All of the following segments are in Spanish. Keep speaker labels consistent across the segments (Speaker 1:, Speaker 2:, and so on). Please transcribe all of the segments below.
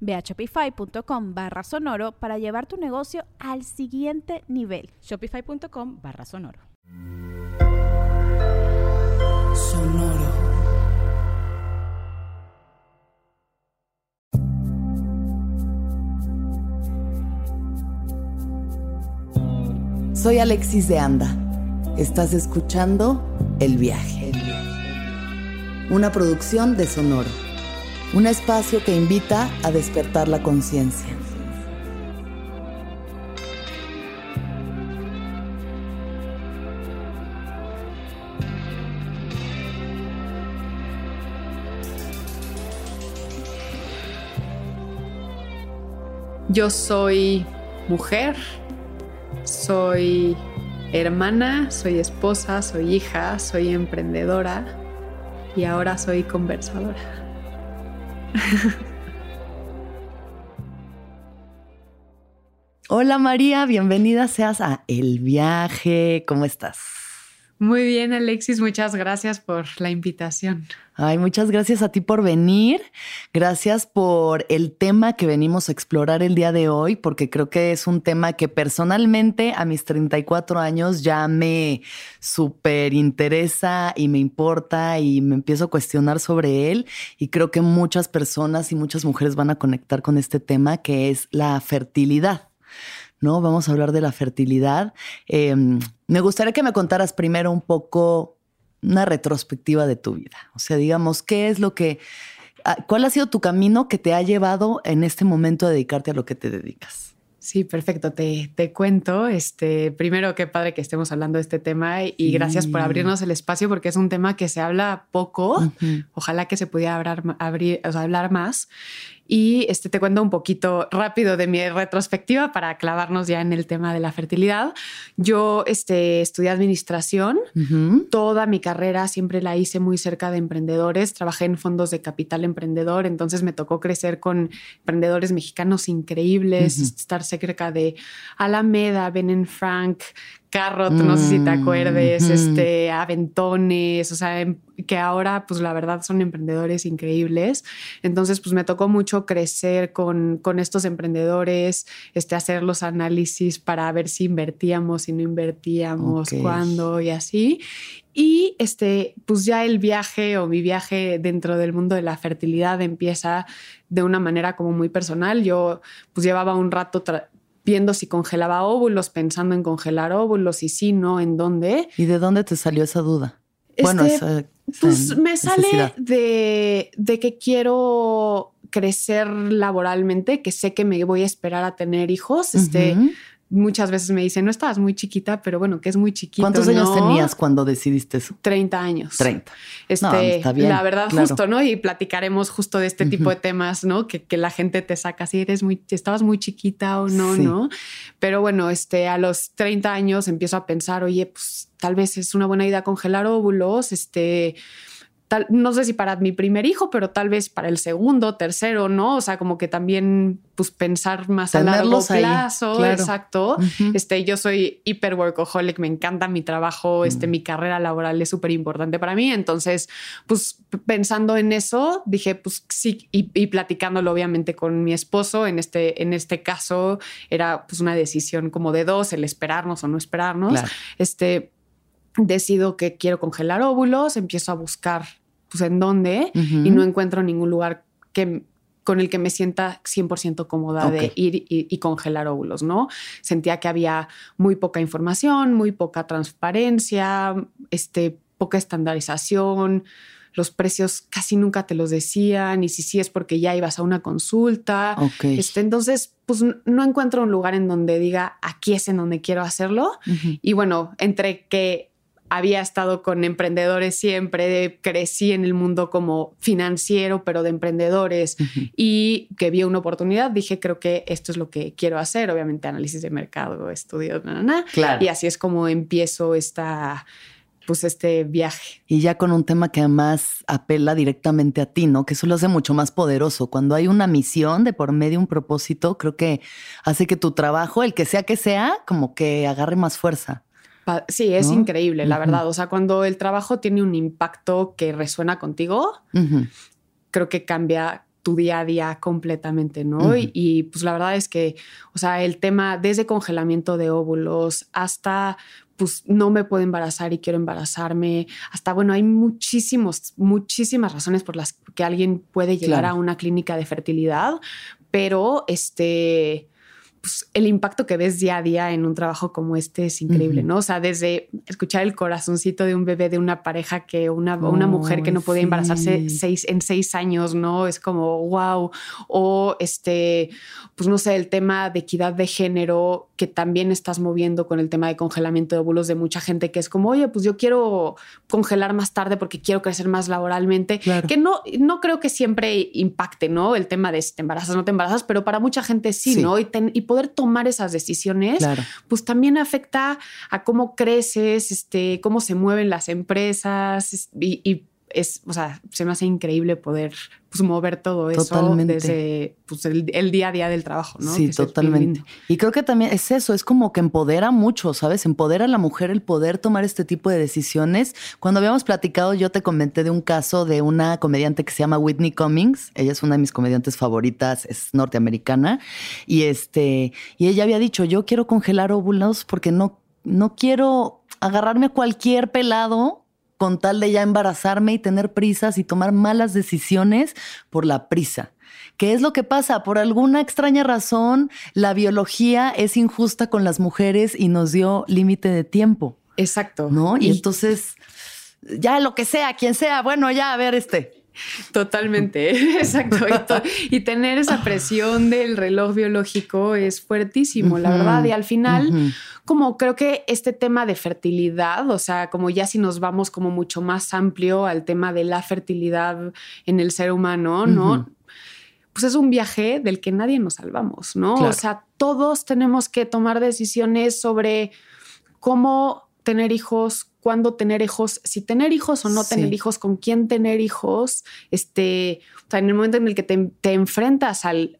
Speaker 1: Ve a shopify.com barra sonoro para llevar tu negocio al siguiente nivel.
Speaker 2: Shopify.com barra sonoro.
Speaker 3: Sonoro. Soy Alexis de Anda. Estás escuchando El viaje. Una producción de Sonoro un espacio que invita a despertar la conciencia.
Speaker 4: Yo soy mujer, soy hermana, soy esposa, soy hija, soy emprendedora y ahora soy conversadora.
Speaker 3: Hola María, bienvenida seas a El Viaje. ¿Cómo estás?
Speaker 4: Muy bien, Alexis, muchas gracias por la invitación.
Speaker 3: Ay, muchas gracias a ti por venir. Gracias por el tema que venimos a explorar el día de hoy, porque creo que es un tema que personalmente a mis 34 años ya me súper interesa y me importa y me empiezo a cuestionar sobre él. Y creo que muchas personas y muchas mujeres van a conectar con este tema que es la fertilidad. ¿no? Vamos a hablar de la fertilidad. Em, me gustaría que me contaras primero un poco una retrospectiva de tu vida. O sea, digamos, ¿qué es lo que, ah, cuál ha sido tu camino que te ha llevado en este momento a dedicarte a lo que te dedicas?
Speaker 4: Sí, perfecto. Te, te, cuento. Este, primero, qué padre que estemos hablando de este tema y gracias por abrirnos el espacio porque es un tema que se habla poco. Ojalá que se pudiera hablar, abrir, hablar más. Y este, te cuento un poquito rápido de mi retrospectiva para clavarnos ya en el tema de la fertilidad. Yo este, estudié administración. Toda mi carrera siempre la hice muy cerca de emprendedores. Trabajé en fondos de capital emprendedor. Entonces me tocó crecer con emprendedores mexicanos increíbles, estar cerca de Alameda, Ben Frank, Carrot, no sé si te acuerdes, este, Aventones, o sea, em, que ahora, pues la verdad son emprendedores increíbles. Entonces, pues me tocó mucho crecer con, con estos emprendedores, este, hacer los análisis para ver si invertíamos, si no invertíamos, cuándo y así. Y este, pues ya el viaje o mi viaje dentro del mundo de la fertilidad empieza de una manera como muy personal. Yo pues llevaba un rato viendo si congelaba óvulos, pensando en congelar óvulos y si no, en dónde.
Speaker 3: ¿Y de dónde te salió esa duda?
Speaker 4: bueno, este, pues me sale de, de, que quiero crecer laboralmente, que sé que me voy a esperar a tener hijos. Este, muchas veces me dicen, no estabas muy chiquita, pero bueno, que es muy chiquita.
Speaker 3: ¿Cuántos años tenías cuando decidiste eso?
Speaker 4: 30 años.
Speaker 3: 30.
Speaker 4: Este, está bien, la verdad, justo, ¿no? Y platicaremos justo de este tipo de temas, ¿no? Que, que, la gente te saca si eres muy, estabas muy chiquita o no, ¿no? Pero bueno, este, a los 30 años empiezo a pensar, oye, pues tal vez es una buena idea congelar óvulos, este no sé si para mi primer hijo, pero tal vez para el segundo, tercero, ¿no? O sea, como que también pues pensar más a largo plazo, exacto. Este, yo soy hiper workaholic, me encanta mi trabajo, este, mi carrera laboral es súper importante para mí, entonces, pues pensando en eso, dije, pues sí, y, platicándolo obviamente con mi esposo, en este, en este caso era pues una decisión como de dos, el esperarnos o no esperarnos, este, decido que quiero congelar óvulos, empiezo a buscar pues en dónde y no encuentro ningún lugar que con el que me sienta 100% cómoda de ir y, congelar óvulos, ¿no? Sentía que había muy poca información, muy poca transparencia, este, poca estandarización, los precios casi nunca te los decían, y si sí es porque ya ibas a una consulta. Este, entonces, pues no encuentro un lugar en donde diga, aquí es en donde quiero hacerlo. Y bueno, entre que había estado con emprendedores siempre, crecí en el mundo como financiero, pero de emprendedores, y que vi una oportunidad, dije, creo que esto es lo que quiero hacer, obviamente análisis de mercado, estudios, y así es como empiezo esta pues este viaje.
Speaker 3: Y ya con un tema que además apela directamente a ti, ¿no? Que eso lo hace mucho más poderoso. Cuando hay una misión de por medio, un propósito, creo que hace que tu trabajo, el que sea que sea, como que agarre más fuerza.
Speaker 4: Sí, es increíble, la verdad. O sea, cuando el trabajo tiene un impacto que resuena contigo, creo que cambia tu día a día completamente, ¿no? y, pues la verdad es que, o sea, el tema desde congelamiento de óvulos hasta pues no me puedo embarazar y quiero embarazarme, hasta bueno, hay muchísimos, muchísimas razones por las que alguien puede llegar a una clínica de fertilidad, pero este pues, el impacto que ves día a día en un trabajo como este es increíble, ¿no? O sea, desde escuchar el corazoncito de un bebé de una pareja que una, una mujer que no podía embarazarse seis, en seis años, ¿no? Es como, wow. O este, pues no sé, el tema de equidad de género que también estás moviendo con el tema de congelamiento de óvulos de mucha gente que es como, oye, pues yo quiero congelar más tarde porque quiero crecer más laboralmente, que no, no creo que siempre impacte, ¿no? El tema de si te embarazas o no te embarazas, pero para mucha gente sí, ¿no? Y, y poder tomar esas decisiones, pues también afecta a cómo creces, este, cómo se mueven las empresas y, es, o sea, se me hace increíble poder pues, mover todo eso desde pues, el, día a día del trabajo, ¿no?
Speaker 3: Sí, totalmente. Y creo que también es eso, es como que empodera mucho, ¿sabes? Empodera a la mujer el poder tomar este tipo de decisiones. Cuando habíamos platicado, yo te comenté de un caso de una comediante que se llama Whitney Cummings. Ella es una de mis comediantes favoritas, es norteamericana. Y este, y ella había dicho, yo quiero congelar óvulos porque no, no quiero agarrarme a cualquier pelado con tal de ya embarazarme y tener prisas y tomar malas decisiones por la prisa. ¿Qué es lo que pasa? Por alguna extraña razón, la biología es injusta con las mujeres y nos dio límite de tiempo.
Speaker 4: Exacto.
Speaker 3: ¿No? Y, entonces, ya lo que sea, quien sea, bueno, ya a ver este.
Speaker 4: Totalmente, exacto. Y, tener esa presión del reloj biológico es fuertísimo, la verdad. Y al final, como creo que este tema de fertilidad, o sea, como ya si nos vamos como mucho más amplio al tema de la fertilidad en el ser humano, ¿no? Pues es un viaje del que nadie nos salvamos, ¿no? O sea, todos tenemos que tomar decisiones sobre cómo tener hijos, cuándo tener hijos, si tener hijos o no tener hijos, con quién tener hijos, este, o sea, en el momento en el que te, enfrentas al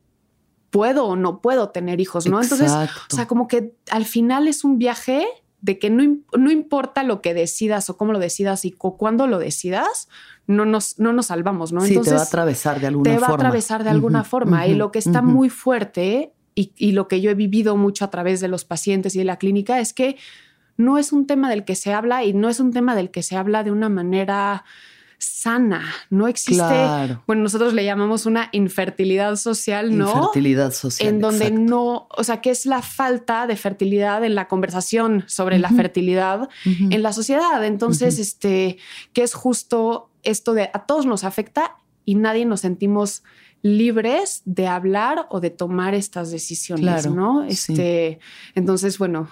Speaker 4: puedo o no puedo tener hijos, ¿no? Entonces, o sea, como que al final es un viaje de que no, no importa lo que decidas o cómo lo decidas y cuándo lo decidas, no nos, no nos salvamos, ¿no?
Speaker 3: Sí, te va a atravesar de alguna
Speaker 4: forma.
Speaker 3: Te va
Speaker 4: a atravesar de alguna forma. y lo que está muy fuerte y, y, lo que yo he vivido mucho a través de los pacientes y de la clínica es que no es un tema del que se habla y no es un tema del que se habla de una manera sana. No existe, bueno, nosotros le llamamos una infertilidad social, ¿no?
Speaker 3: Infertilidad social.
Speaker 4: En donde no, o sea, que es la falta de fertilidad en la conversación sobre la fertilidad en la sociedad. Entonces, este, que es justo esto de a todos nos afecta y nadie nos sentimos libres de hablar o de tomar estas decisiones, ¿no? Este, entonces, bueno,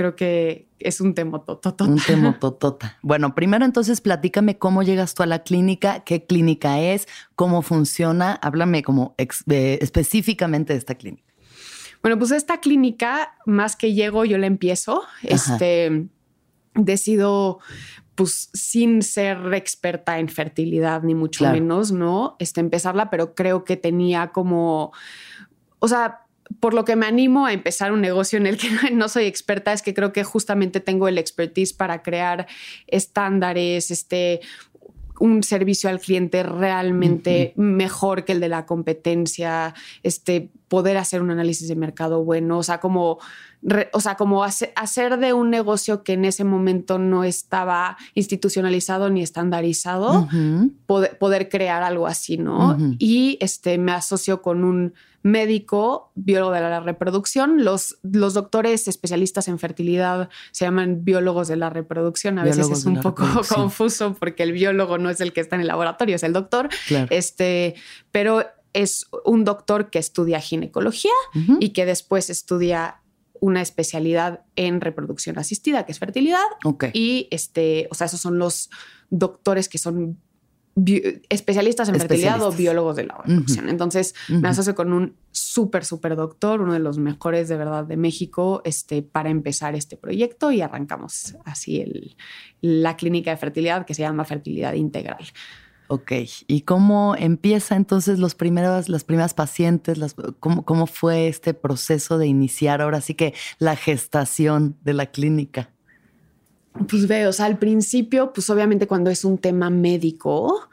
Speaker 4: creo que es un tema totota.
Speaker 3: Un tema totota. Bueno, primero entonces platícame cómo llegas tú a la clínica, qué clínica es, cómo funciona. Háblame como específicamente de esta clínica.
Speaker 4: Bueno, pues esta clínica, más que llego, yo la empiezo. Este decido, pues sin ser experta en fertilidad, ni mucho menos, ¿no? Este, empezarla, pero creo que tenía como, o sea, por lo que me animo a empezar un negocio en el que no soy experta es que creo que justamente tengo el expertise para crear estándares, este, un servicio al cliente realmente mejor que el de la competencia, este, poder hacer un análisis de mercado bueno, o sea, como, o sea, como hacer de un negocio que en ese momento no estaba institucionalizado ni estandarizado, poder, crear algo así, ¿no? Y este, me asocio con un médico, biólogo de la reproducción. Los, los doctores especialistas en fertilidad se llaman biólogos de la reproducción. A veces es un poco confuso porque el biólogo no es el que está en el laboratorio, es el doctor. Este, pero es un doctor que estudia ginecología y que después estudia una especialidad en reproducción asistida, que es fertilidad. Y este, o sea, esos son los doctores que son especialistas en fertilidad o biólogos de la reproducción. Entonces me asocio con un súper, súper doctor, uno de los mejores de verdad de México, este, para empezar este proyecto y arrancamos así el, la clínica de fertilidad que se llama Fertilidad Integral.
Speaker 3: Ok, ¿y cómo empieza entonces los primeros, las primeras pacientes? cómo, ¿Cómo fue este proceso de iniciar ahora sí que la gestación de la clínica?
Speaker 4: Pues veo, o sea, al principio, pues obviamente cuando es un tema médico,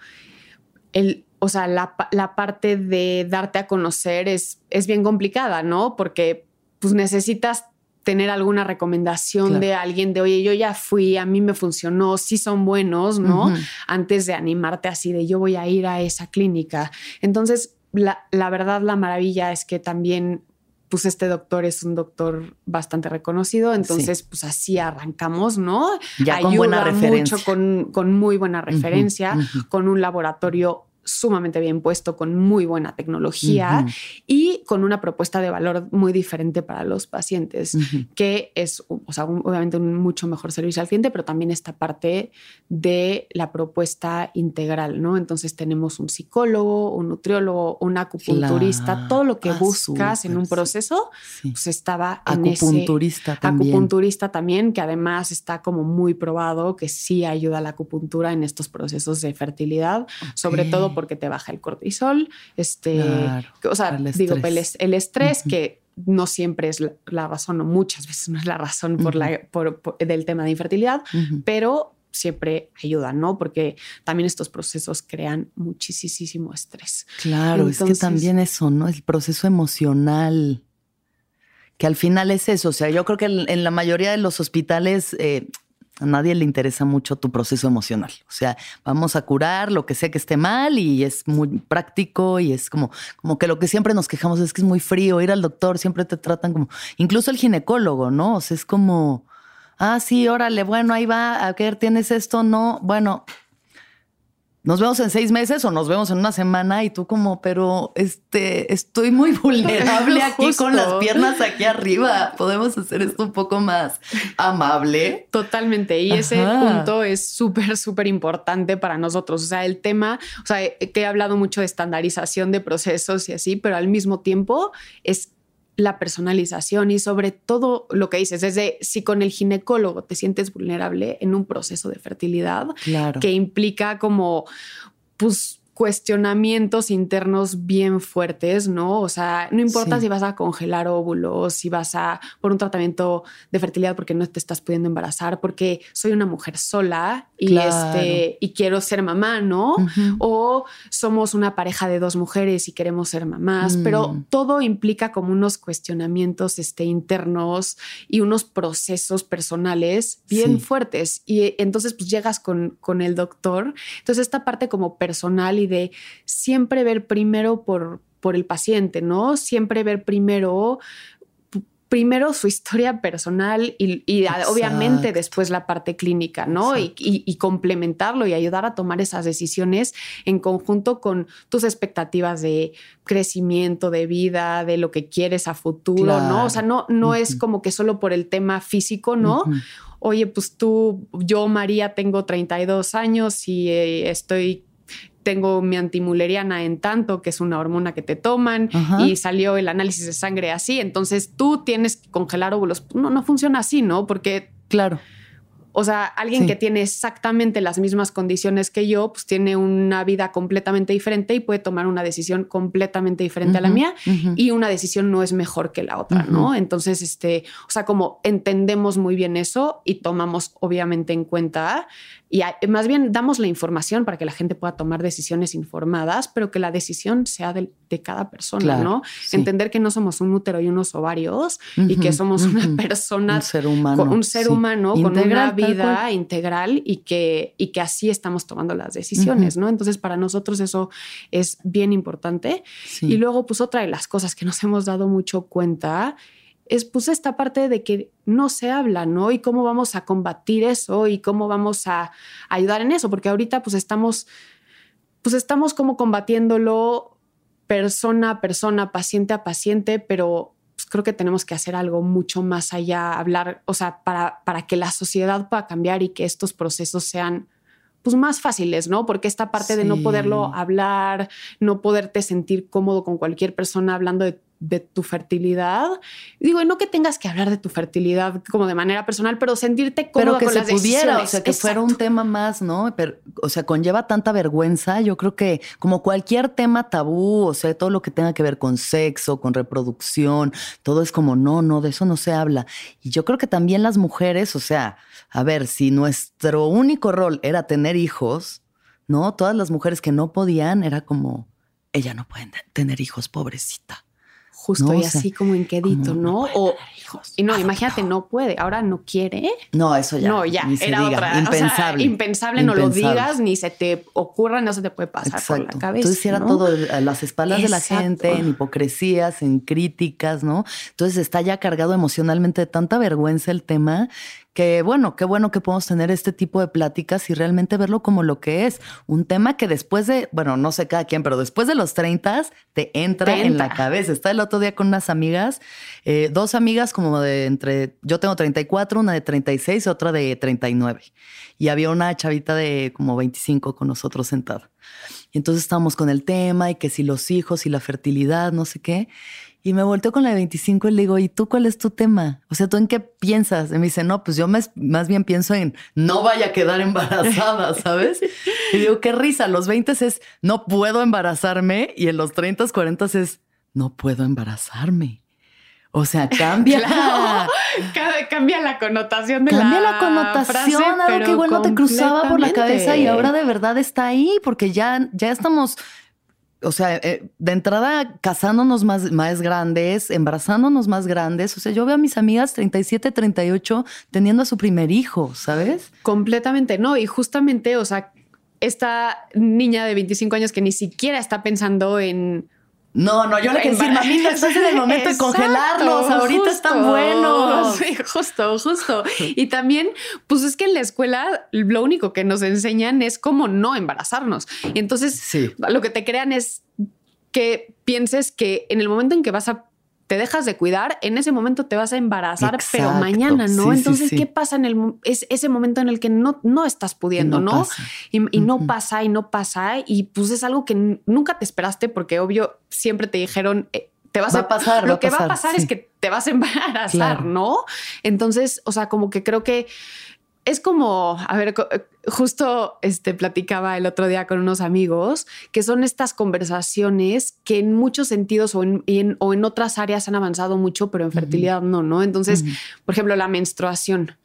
Speaker 4: el, o sea, la, la parte de darte a conocer es, es bien complicada, ¿no? Porque pues necesitas tener alguna recomendación de alguien de, oye, yo ya fui, a mí me funcionó, sí son buenos, ¿no? Antes de animarte así de, yo voy a ir a esa clínica. Entonces, la, verdad, la maravilla es que también pues este doctor es un doctor bastante reconocido, entonces pues así arrancamos, ¿no?
Speaker 3: Ya con buena referencia.
Speaker 4: mucho, con, con muy buena referencia, con un laboratorio sumamente bien puesto, con muy buena tecnología y con una propuesta de valor muy diferente para los pacientes, que es, o sea, obviamente un mucho mejor servicio al cliente, pero también esta parte de la propuesta integral, ¿no? Entonces tenemos un psicólogo, un nutriólogo, un acupunturista, todo lo que ah, buscas en un proceso, pues estaba
Speaker 3: en acupunturista
Speaker 4: ese también. acupunturista también, que además está como muy probado que sí ayuda a la acupuntura en estos procesos de fertilidad, sobre todo porque te baja el cortisol, este, o sea, digo, el, estrés que no siempre es la, razón, o muchas veces no es la razón por la, por, del tema de infertilidad, pero siempre ayuda, ¿no? Porque también estos procesos crean muchísimo estrés.
Speaker 3: Claro, es que también eso, ¿no? El proceso emocional, que al final es eso. O sea, yo creo que en, la mayoría de los hospitales eh, a nadie le interesa mucho tu proceso emocional. O sea, vamos a curar lo que sea que esté mal y es muy práctico y es como, como que lo que siempre nos quejamos es que es muy frío. Ir al doctor siempre te tratan como, incluso el ginecólogo, ¿no? O sea, es como, ah, sí, órale, bueno, ahí va, a ver, tienes esto, no, bueno, nos vemos en seis meses o nos vemos en una semana y tú como, pero este, estoy muy vulnerable aquí con las piernas aquí arriba. Podemos hacer esto un poco más amable.
Speaker 4: Totalmente. Y ese punto es súper, súper importante para nosotros. O sea, el tema, o sea, que he hablado mucho de estandarización de procesos y así, pero al mismo tiempo es la personalización y sobre todo lo que dices, desde si con el ginecólogo te sientes vulnerable en un proceso de fertilidad que implica como, pues, cuestionamientos internos bien fuertes, ¿no? O sea, no importa si vas a congelar óvulos, si vas a por un tratamiento de fertilidad porque no te estás pudiendo embarazar, porque soy una mujer sola y este y quiero ser mamá, ¿no? O somos una pareja de dos mujeres y queremos ser mamás, pero mm. todo implica como unos cuestionamientos este, internos y unos procesos personales bien fuertes y entonces pues llegas con, con el doctor, entonces esta parte como personal y de siempre ver primero por, por el paciente, ¿no? Siempre ver primero primero su historia personal y, obviamente después la parte clínica, ¿no? Y, complementarlo y ayudar a tomar esas decisiones en conjunto con tus expectativas de crecimiento, de vida, de lo que quieres a futuro, ¿no? O sea, no, no es como que solo por el tema físico, ¿no? Oye, pues tú, yo, María, tengo 32 años y eh, estoy tengo mi antimuleriana en tanto, que es una hormona que te toman, y salió el análisis de sangre así, entonces tú tienes que congelar óvulos. No, no funciona así, ¿no? Porque...
Speaker 3: Claro.
Speaker 4: O sea, alguien
Speaker 3: Sí.
Speaker 4: que tiene exactamente las mismas condiciones que yo, pues tiene una vida completamente diferente y puede tomar una decisión completamente diferente a la mía y una decisión no es mejor que la otra, ¿no? Entonces, este, o sea, como entendemos muy bien eso y tomamos obviamente en cuenta y más bien damos la información para que la gente pueda tomar decisiones informadas, pero que la decisión sea de, de cada persona,
Speaker 3: Claro,
Speaker 4: ¿no?
Speaker 3: sí.
Speaker 4: Entender que no somos un útero y unos ovarios y que somos una persona
Speaker 3: Un ser humano.
Speaker 4: con un ser
Speaker 3: sí.
Speaker 4: humano con una vida integral y que, y que así estamos tomando las decisiones, ¿no? Entonces, para nosotros eso es bien importante.
Speaker 3: Sí.
Speaker 4: Y luego, pues otra de las cosas que nos hemos dado mucho cuenta es pues esta parte de que no se habla, ¿no? Y cómo vamos a combatir eso y cómo vamos a ayudar en eso, porque ahorita pues estamos, pues estamos como combatiéndolo persona a persona, paciente a paciente, pero creo que tenemos que hacer algo mucho más allá, hablar, o sea, para, para que la sociedad pueda cambiar y que estos procesos sean pues más fáciles, ¿no? Porque esta parte de no poderlo hablar, no poderte sentir cómodo con cualquier persona hablando de, de tu fertilidad. Digo, no que tengas que hablar de tu fertilidad como de manera personal, pero sentirte cómodo
Speaker 3: pero que
Speaker 4: con
Speaker 3: se
Speaker 4: las
Speaker 3: pudiera, o
Speaker 4: decisiones.
Speaker 3: sea, que fuera un tema más, ¿no? Pero, o sea, conlleva tanta vergüenza. Yo creo que como cualquier tema tabú, o sea, todo lo que tenga que ver con sexo, con reproducción, todo es como, no, no, de eso no se habla. Y yo creo que también las mujeres, o sea, a ver, si nuestro único rol era tener hijos, ¿no? Todas las mujeres que no podían, era como, ella no puede tener hijos, pobrecita.
Speaker 4: Justo
Speaker 3: No,
Speaker 4: y
Speaker 3: o sea,
Speaker 4: así como en quedito,
Speaker 3: como,
Speaker 4: ¿no? o,
Speaker 3: hijos.
Speaker 4: y no, imagínate, no puede, ahora no quiere.
Speaker 3: No, eso ya.
Speaker 4: no, ya,
Speaker 3: ni se
Speaker 4: era
Speaker 3: diga.
Speaker 4: otra. o sea,
Speaker 3: Impensable.
Speaker 4: impensable, no lo
Speaker 3: Impensable.
Speaker 4: digas, ni se te ocurra, no se te puede pasar por la cabeza.
Speaker 3: Entonces era
Speaker 4: ¿no?
Speaker 3: todo a las espaldas de la gente, en hipocresías, en críticas, ¿no? Entonces está ya cargado emocionalmente de tanta vergüenza el tema que bueno, qué bueno que podemos tener este tipo de pláticas y realmente verlo como lo que es. Un tema que después de, bueno, no sé cada quien, pero después de los 30 te entra
Speaker 4: Te
Speaker 3: en la cabeza. Estaba el otro día con unas amigas, eh, dos amigas como de entre, yo tengo 34, una de 36 y otra de 39. Y había una chavita de como 25 con nosotros sentada. Y entonces estábamos con el tema y que si los hijos y la fertilidad, no sé qué. Y me volteo con la de 25 y le digo, ¿y tú cuál es tu tema? O sea, ¿tú en qué piensas? Y me dice, no, pues yo más, más bien pienso en no vaya a quedar embarazada, ¿sabes? Y digo, qué risa, los 20 es no puedo embarazarme y en los 30, 40 es no puedo embarazarme. O sea, cambia.
Speaker 4: Claro. Cambia la connotación de
Speaker 3: Cambia la,
Speaker 4: la
Speaker 3: connotación,
Speaker 4: frase,
Speaker 3: algo que igual no te cruzaba por la cabeza y ahora de verdad está ahí, porque ya, ya estamos, o sea, eh, de entrada casándonos más, más grandes, embarazándonos más grandes. O sea, yo veo a mis amigas 37, 38 teniendo a su primer hijo, ¿sabes?
Speaker 4: Completamente, no. Y justamente, o sea, esta niña de 25 años que ni siquiera está pensando en
Speaker 3: No, no, yo le quiero decir, mamita, estás en el momento de
Speaker 4: Exacto,
Speaker 3: congelarlos, ahorita están
Speaker 4: justo.
Speaker 3: buenos.
Speaker 4: Sí, justo, justo. Y también, pues es que en la escuela lo único que nos enseñan es cómo no embarazarnos. Y entonces
Speaker 3: Sí.
Speaker 4: lo que te crean es que pienses que en el momento en que vas a te dejas de cuidar, en ese momento te vas a embarazar, pero mañana, ¿no?
Speaker 3: Sí,
Speaker 4: Entonces,
Speaker 3: sí.
Speaker 4: ¿qué pasa en el es ese momento en el que no, no estás pudiendo,
Speaker 3: Y no.
Speaker 4: Y, y no pasa y no pasa y pues es algo que nunca te esperaste porque obvio siempre te dijeron eh, te vas
Speaker 3: Va a pasar,
Speaker 4: lo
Speaker 3: va
Speaker 4: que va a
Speaker 3: pasar,
Speaker 4: es que te vas a embarazar,
Speaker 3: Claro.
Speaker 4: ¿no? Entonces, o sea, como que creo que es como, a ver, justo este platicaba el otro día con unos amigos que son estas conversaciones que en muchos sentidos o en, y en- o en otras áreas han avanzado mucho, pero en fertilidad no, ¿no? Entonces, por ejemplo, la menstruación.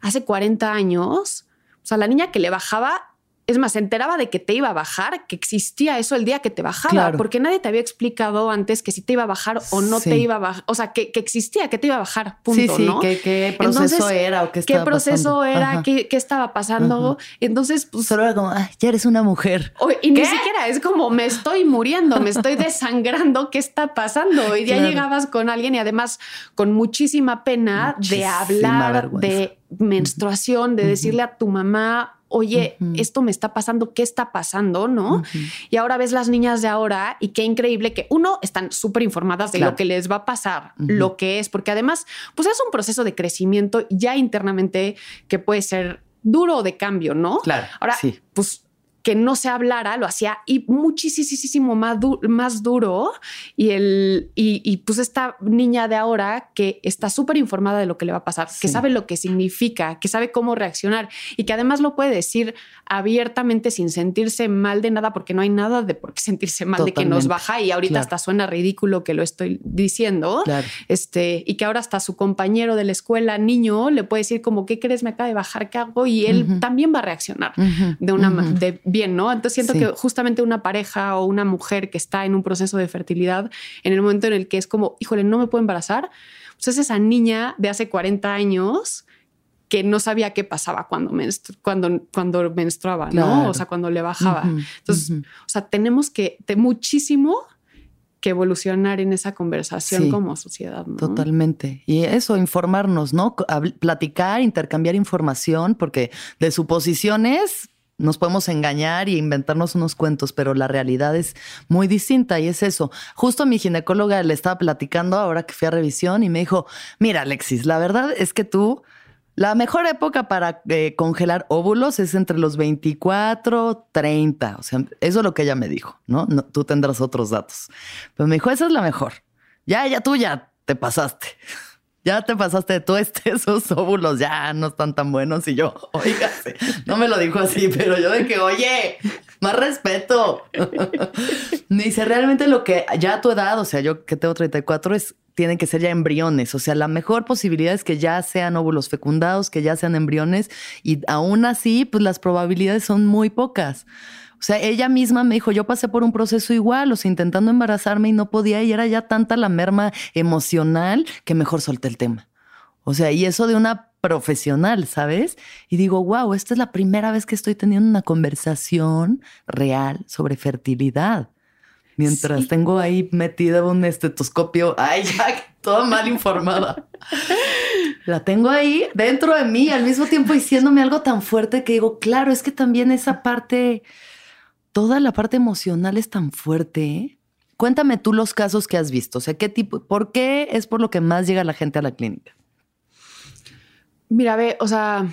Speaker 4: Hace 40 años, o sea, la niña que le bajaba, es más, se enteraba de que te iba a bajar, que existía eso el día que te bajaba,
Speaker 3: Claro.
Speaker 4: porque nadie te había explicado antes que si te iba a bajar o no
Speaker 3: Sí.
Speaker 4: te iba a bajar, o sea, que, que existía, que te iba a bajar, punto,
Speaker 3: sí, sí,
Speaker 4: ¿no?
Speaker 3: ¿qué, qué proceso
Speaker 4: Entonces,
Speaker 3: era o qué
Speaker 4: ¿Qué
Speaker 3: estaba
Speaker 4: proceso
Speaker 3: pasando?
Speaker 4: era? ¿Qué, qué estaba pasando? Entonces, pues,
Speaker 3: Solo era como, "Ay, ya eres una mujer.
Speaker 4: o- y ni
Speaker 3: ¿Qué?
Speaker 4: siquiera es como me estoy muriendo, me estoy desangrando, ¿qué está pasando? Y ya
Speaker 3: Claro.
Speaker 4: llegabas con alguien y además con muchísima pena de hablar
Speaker 3: vergüenza.
Speaker 4: de menstruación, de decirle a tu mamá, oye, esto me está pasando, ¿qué está pasando? ¿no? Y ahora ves las niñas de ahora y qué increíble que uno están súper informadas de
Speaker 3: Claro.
Speaker 4: lo que les va a pasar, lo que es, porque además, pues es un proceso de crecimiento ya internamente que puede ser duro de cambio, ¿no?
Speaker 3: Claro.
Speaker 4: Ahora,
Speaker 3: sí.
Speaker 4: pues que no se hablara lo hacía y muchísimo más, más duro. Y, el, y, pues esta niña de ahora que está súper informada de lo que le va a pasar, que sabe lo que significa, que sabe cómo reaccionar y que además lo puede decir abiertamente sin sentirse mal de nada porque no hay nada de por qué sentirse mal de que nos baja. Y ahorita hasta suena ridículo que lo estoy diciendo. Este y que ahora hasta su compañero de la escuela niño le puede decir como qué crees me acaba de bajar qué hago y él también va a reaccionar de una de bien no entonces siento que justamente una pareja o una mujer que está en un proceso de fertilidad, en el momento en el que es como, híjole, no me puedo embarazar, pues es esa niña de hace 40 años que no sabía qué pasaba cuando, cuando, cuando menstruaba, ¿no? O sea, cuando le bajaba. Entonces, o sea, tenemos que, muchísimo que evolucionar en esa conversación como sociedad. ¿no?
Speaker 3: Totalmente. Y eso, informarnos, ¿no? Platicar, intercambiar información, porque de suposiciones nos podemos engañar y inventarnos unos cuentos, pero la realidad es muy distinta y es eso. Justo mi ginecóloga le estaba platicando ahora que fui a revisión y me dijo, mira Alexis, la verdad es que tú, la mejor época para eh, congelar óvulos es entre los 24, 30. O sea, eso es lo que ella me dijo, ¿no? ¿no? Tú tendrás otros datos. Pero me dijo, esa es la mejor. Ya, ya tú ya te pasaste ya te pasaste de todo este, esos óvulos ya no están tan buenos. Y yo, oígase, no me lo dijo así, pero yo de que, oye, más respeto. Dice, realmente lo que ya a tu edad, o sea, yo que tengo 34, es, tienen que ser ya embriones. O sea, la mejor posibilidad es que ya sean óvulos fecundados, que ya sean embriones. Y aún así, pues las probabilidades son muy pocas. O sea, ella misma me dijo, yo pasé por un proceso igual, o sea, intentando embarazarme y no podía, y era ya tanta la merma emocional que mejor solté el tema. O sea, y eso de una profesional, ¿sabes? Y digo, wow, esta es la primera vez que estoy teniendo una conversación real sobre fertilidad. Mientras tengo ahí metida un estetoscopio, ay, ya, toda mal informada. La tengo ahí dentro de mí, al mismo tiempo diciéndome algo tan fuerte que digo, claro, es que también esa parte toda la parte emocional es tan fuerte. ¿eh? Cuéntame tú los casos que has visto. O sea, ¿qué tipo, por qué es por lo que más llega la gente a la clínica?
Speaker 4: Mira, ve, o sea,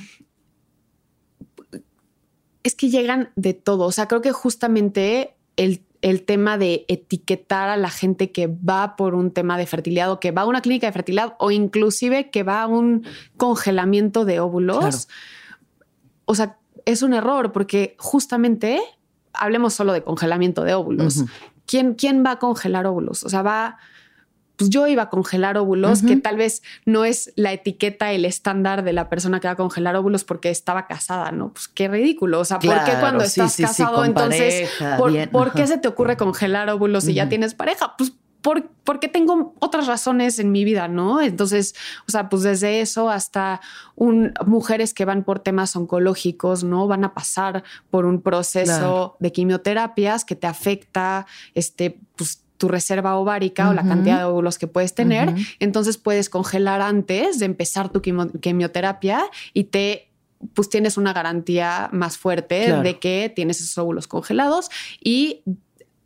Speaker 4: es que llegan de todo. O sea, creo que justamente el, el, tema de etiquetar a la gente que va por un tema de fertilidad o que va a una clínica de fertilidad o inclusive que va a un congelamiento de óvulos. O sea, es un error porque justamente hablemos solo de congelamiento de óvulos. ¿Quién, ¿Quién va a congelar óvulos? O sea, va pues yo iba a congelar óvulos, que tal vez no es la etiqueta, el estándar de la persona que va a congelar óvulos porque estaba casada, ¿no? Pues qué ridículo. O sea, ¿por qué cuando estás casado entonces, por, qué se te ocurre congelar óvulos si ya tienes pareja? Pues porque tengo otras razones en mi vida, ¿no? Entonces, o sea, pues desde eso hasta un, mujeres que van por temas oncológicos, ¿no? Van a pasar por un proceso de quimioterapias que te afecta, este, pues tu reserva ovárica o la cantidad de óvulos que puedes tener. Entonces puedes congelar antes de empezar tu quimioterapia y te pues tienes una garantía más fuerte de que tienes esos óvulos congelados y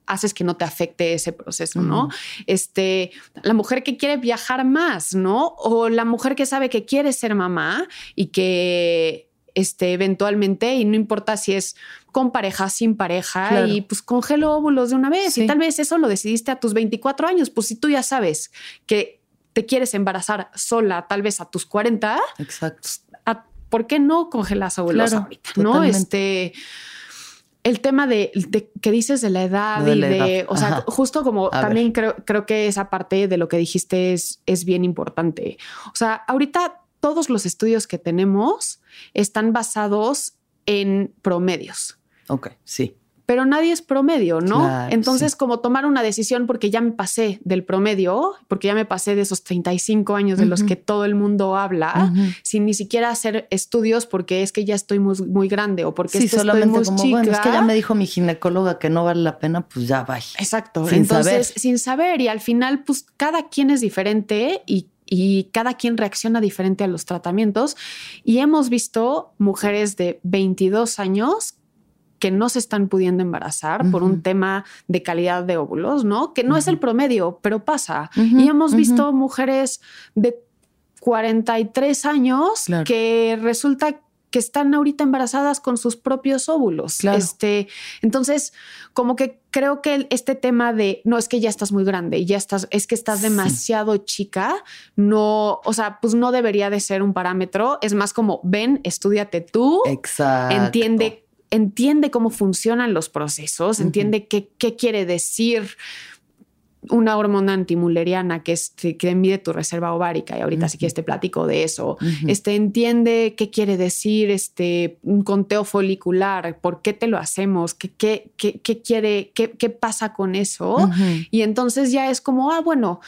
Speaker 4: haces que no te afecte ese proceso, ¿no? Este, la mujer que quiere viajar más, ¿no? O la mujer que sabe que quiere ser mamá y que este, eventualmente, y no importa si es con pareja, sin pareja, y pues congelo óvulos de una vez. Y tal vez eso lo decidiste a tus 24 años. Pues si tú ya sabes que te quieres embarazar sola, tal vez a tus 40,
Speaker 3: Exacto.
Speaker 4: ¿por qué no congelas óvulos ahorita? ¿No? Este el tema de, que dices de la edad y de, o sea, justo como también creo, creo, que esa parte de lo que dijiste es, es bien importante. O sea, ahorita todos los estudios que tenemos están basados en promedios.
Speaker 3: Ok, sí
Speaker 4: pero nadie es promedio, ¿no? Entonces, como tomar una decisión porque ya me pasé del promedio, porque ya me pasé de esos 35 años de los que todo el mundo habla, sin ni siquiera hacer estudios porque es que ya estoy muy, muy grande o porque estoy muy como, chica.
Speaker 3: es que ya me dijo mi ginecóloga que no vale la pena, pues ya vaya.
Speaker 4: Exacto. Sin Entonces, saber. sin saber y al final, pues cada quien es diferente y y cada quien reacciona diferente a los tratamientos. Y hemos visto mujeres de 22 años que no se están pudiendo embarazar por un tema de calidad de óvulos, ¿no? Que no es el promedio, pero pasa. y hemos visto mujeres de 43 años que resulta que están ahorita embarazadas con sus propios óvulos.
Speaker 3: Claro.
Speaker 4: Este, entonces, como que creo que este tema de no es que ya estás muy grande ya estás, es que estás demasiado chica, no, o sea, pues no debería de ser un parámetro. Es más como ven, estudiate tú,
Speaker 3: Exacto.
Speaker 4: entiende, entiende cómo funcionan los procesos, entiende qué, qué quiere decir una hormona antimuleriana que, es, que mide tu reserva ovárica y ahorita si
Speaker 3: Ujú.
Speaker 4: quieres te platico de eso. Este entiende qué quiere decir este un conteo folicular, por qué te lo hacemos, qué, qué, qué, qué quiere, qué, qué pasa con eso. Y entonces ya es como, ah, bueno,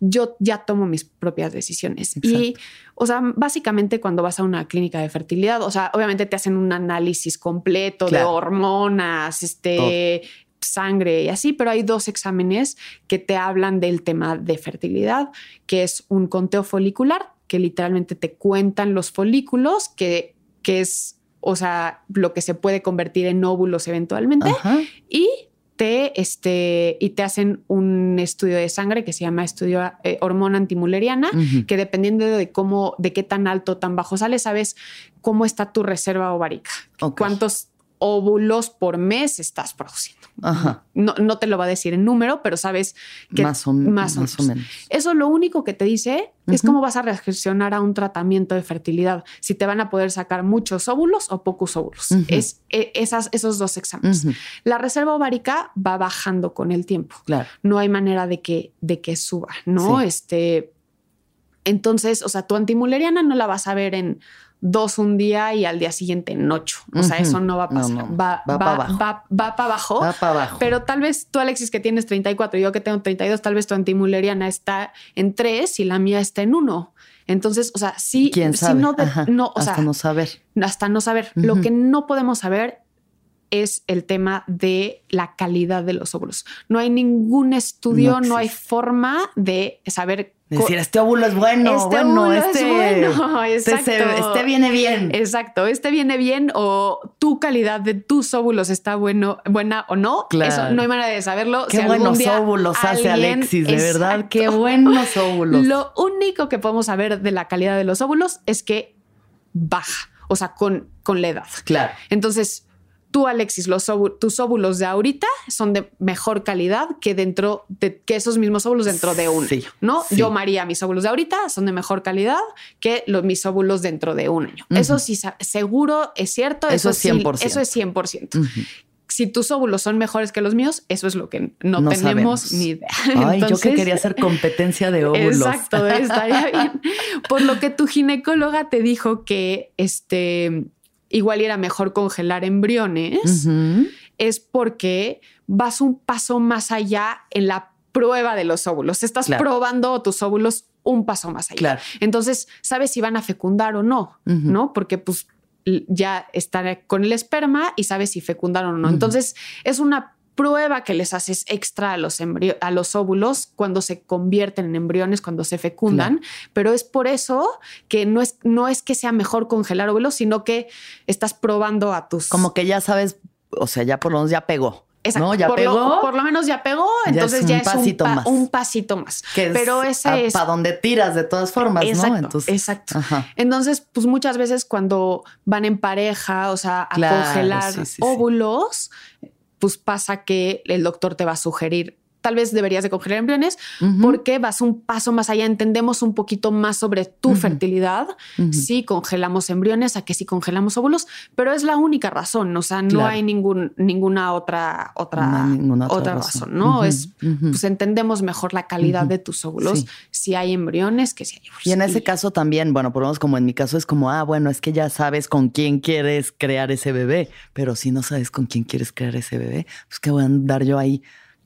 Speaker 4: yo ya tomo mis propias decisiones. Y, o sea, básicamente cuando vas a una clínica de fertilidad, o sea, obviamente te hacen un análisis completo de hormonas, este, sangre y así, pero hay dos exámenes que te hablan del tema de fertilidad, que es un conteo folicular, que literalmente te cuentan los folículos, que, que es, o sea, lo que se puede convertir en óvulos eventualmente
Speaker 3: Ajá.
Speaker 4: y te, este, y te hacen un estudio de sangre que se llama estudio eh, hormona antimuleriana, que dependiendo de cómo, de qué tan alto o tan bajo sale, sabes cómo está tu reserva ovárica, cuántos óvulos por mes estás produciendo.
Speaker 3: Ajá.
Speaker 4: No, no te lo va a decir en número, pero sabes que
Speaker 3: más o,
Speaker 4: más o
Speaker 3: más o
Speaker 4: menos.
Speaker 3: menos.
Speaker 4: Eso lo único que te dice es cómo vas a reaccionar a un tratamiento de fertilidad, si te van a poder sacar muchos óvulos o pocos óvulos. Es eh, esas, esos dos exámenes. La reserva ovárica va bajando con el tiempo.
Speaker 3: Claro.
Speaker 4: No hay manera de que, de que suba, ¿no?
Speaker 3: Sí.
Speaker 4: Este, entonces, o sea, tu antimuleriana no la vas a ver en dos un día y al día siguiente en ocho. O sea, eso no va a pasar.
Speaker 3: no.
Speaker 4: Va,
Speaker 3: Va
Speaker 4: va,
Speaker 3: pa' abajo.
Speaker 4: va- va pa' abajo.
Speaker 3: Va para abajo.
Speaker 4: Pero tal vez tú, Alexis, que tienes 34 y yo que tengo 32, tal vez tu antimuleriana está en 3 y la mía está en 1. Entonces, o sea, sí,
Speaker 3: ¿Quién
Speaker 4: sí
Speaker 3: sabe?
Speaker 4: no, de-
Speaker 3: Ajá.
Speaker 4: no, o
Speaker 3: Hasta
Speaker 4: sea,
Speaker 3: no saber.
Speaker 4: hasta no saber. Lo que no podemos saber es el tema de la calidad de los óvulos. No hay ningún estudio,
Speaker 3: No
Speaker 4: no, hay forma de saber.
Speaker 3: Decir, este óvulo es bueno,
Speaker 4: Este
Speaker 3: bueno,
Speaker 4: óvulo es
Speaker 3: este,
Speaker 4: bueno,
Speaker 3: este,
Speaker 4: exacto.
Speaker 3: este viene bien.
Speaker 4: Exacto, este viene bien o tu calidad de tus óvulos está bueno, buena o no.
Speaker 3: Claro.
Speaker 4: Eso no hay manera de saberlo.
Speaker 3: Qué
Speaker 4: Si
Speaker 3: buenos
Speaker 4: día
Speaker 3: óvulos hace Alexis, de verdad.
Speaker 4: Exacto.
Speaker 3: Qué buenos óvulos.
Speaker 4: Lo único que podemos saber de la calidad de los óvulos es que baja, o sea, con, con la edad.
Speaker 3: Claro.
Speaker 4: Entonces, tú, Alexis, los tus óvulos de ahorita son de mejor calidad que dentro de que esos mismos óvulos dentro de un
Speaker 3: Sí,
Speaker 4: año, ¿no?
Speaker 3: sí.
Speaker 4: Yo, María, mis óvulos de ahorita son de mejor calidad que los, mis óvulos dentro de un año. Eso sí, seguro es cierto.
Speaker 3: Eso es
Speaker 4: sí,
Speaker 3: 100%.
Speaker 4: eso es 100%.
Speaker 3: Ujú.
Speaker 4: Si tus óvulos son mejores que los míos, eso es lo que no,
Speaker 3: No
Speaker 4: tenemos
Speaker 3: sabemos.
Speaker 4: ni idea.
Speaker 3: Ay, yo que quería hacer competencia de óvulos.
Speaker 4: Exacto, estaría bien. Por lo que tu ginecóloga te dijo que este igual era mejor congelar embriones, es porque vas un paso más allá en la prueba de los óvulos. Estás
Speaker 3: Claro.
Speaker 4: probando tus óvulos un paso más allá.
Speaker 3: Claro.
Speaker 4: Entonces, sabes si van a fecundar o no. ¿no? Porque pues ya están con el esperma y sabes si fecundaron o no. Entonces, es una prueba que les haces extra a los, a los óvulos cuando se convierten en embriones, cuando se fecundan, pero es por eso que no es, no es que sea mejor congelar óvulos, sino que estás probando a tus...
Speaker 3: Como que ya sabes, o sea, ya por lo menos ya pegó.
Speaker 4: Exacto.
Speaker 3: ¿No? Ya
Speaker 4: por
Speaker 3: pegó.
Speaker 4: Lo, por lo menos ya pegó,
Speaker 3: Ya
Speaker 4: entonces
Speaker 3: es
Speaker 4: ya es un,
Speaker 3: pasito
Speaker 4: pa-
Speaker 3: más.
Speaker 4: un pasito más.
Speaker 3: Que
Speaker 4: Pero ese es...
Speaker 3: para donde tiras de todas formas,
Speaker 4: Exacto,
Speaker 3: ¿no? Entonces,
Speaker 4: exacto.
Speaker 3: Ajá.
Speaker 4: Entonces, pues muchas veces cuando van en pareja, o sea, a
Speaker 3: Claro,
Speaker 4: congelar
Speaker 3: sí, sí, sí.
Speaker 4: Pues pasa que el doctor te va a sugerir, tal vez deberías de congelar embriones, porque vas un paso más allá, entendemos un poquito más sobre tu fertilidad, si congelamos embriones, a que si congelamos óvulos, pero es la única razón, o sea, no
Speaker 3: Claro.
Speaker 4: hay ningún, ninguna otra, otra,
Speaker 3: No hay ninguna otra
Speaker 4: otra,
Speaker 3: razón.
Speaker 4: razón. ¿no? Es, pues entendemos mejor la calidad de tus óvulos,
Speaker 3: Sí.
Speaker 4: si hay embriones que si hay óvulos.
Speaker 3: Y en ese caso también, bueno, por lo menos como en mi caso es como, ah, bueno, es que ya sabes con quién quieres crear ese bebé, pero si no sabes con quién quieres crear ese bebé, pues qué voy a andar yo ahí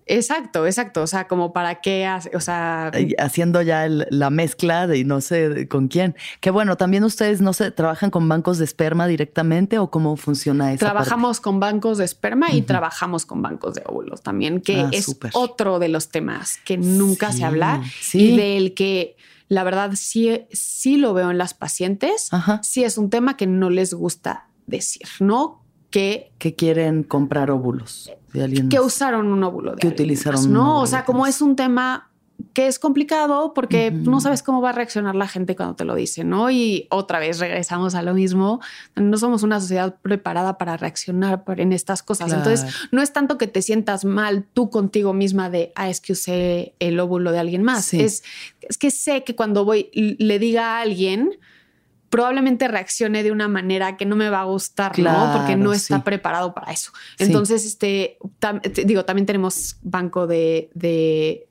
Speaker 4: Exacto, exacto. O sea, como para qué o sea,
Speaker 3: haciendo ya el- la mezcla de no sé con quién. Que bueno, también ustedes no sé, trabajan con bancos de esperma directamente o cómo funciona parte?
Speaker 4: trabajamos con bancos de esperma y trabajamos con bancos de óvulos también, que
Speaker 3: Ah,
Speaker 4: es otro de los temas que nunca
Speaker 3: Sí,
Speaker 4: se habla
Speaker 3: sí.
Speaker 4: y del que la verdad sí, sí lo veo en las pacientes.
Speaker 3: Ajá.
Speaker 4: Sí es un tema que no les gusta decir, ¿no? Que
Speaker 3: Que quieren comprar óvulos de alguien
Speaker 4: que
Speaker 3: más.
Speaker 4: usaron un óvulo de
Speaker 3: Que utilizaron
Speaker 4: más, ¿no? O sea, como es un tema que es complicado porque no sabes cómo va a reaccionar la gente cuando te lo dice, ¿no? Y otra vez regresamos a lo mismo, no somos una sociedad preparada para reaccionar en estas cosas. Entonces, no es tanto que te sientas mal tú contigo misma de, ah, es que usé el óvulo de alguien más, es, es que sé que cuando voy, le diga a alguien, probablemente reaccione de una manera que no me va a gustar, ¿no? Porque no está preparado para eso. Entonces, este, digo, también tenemos banco de,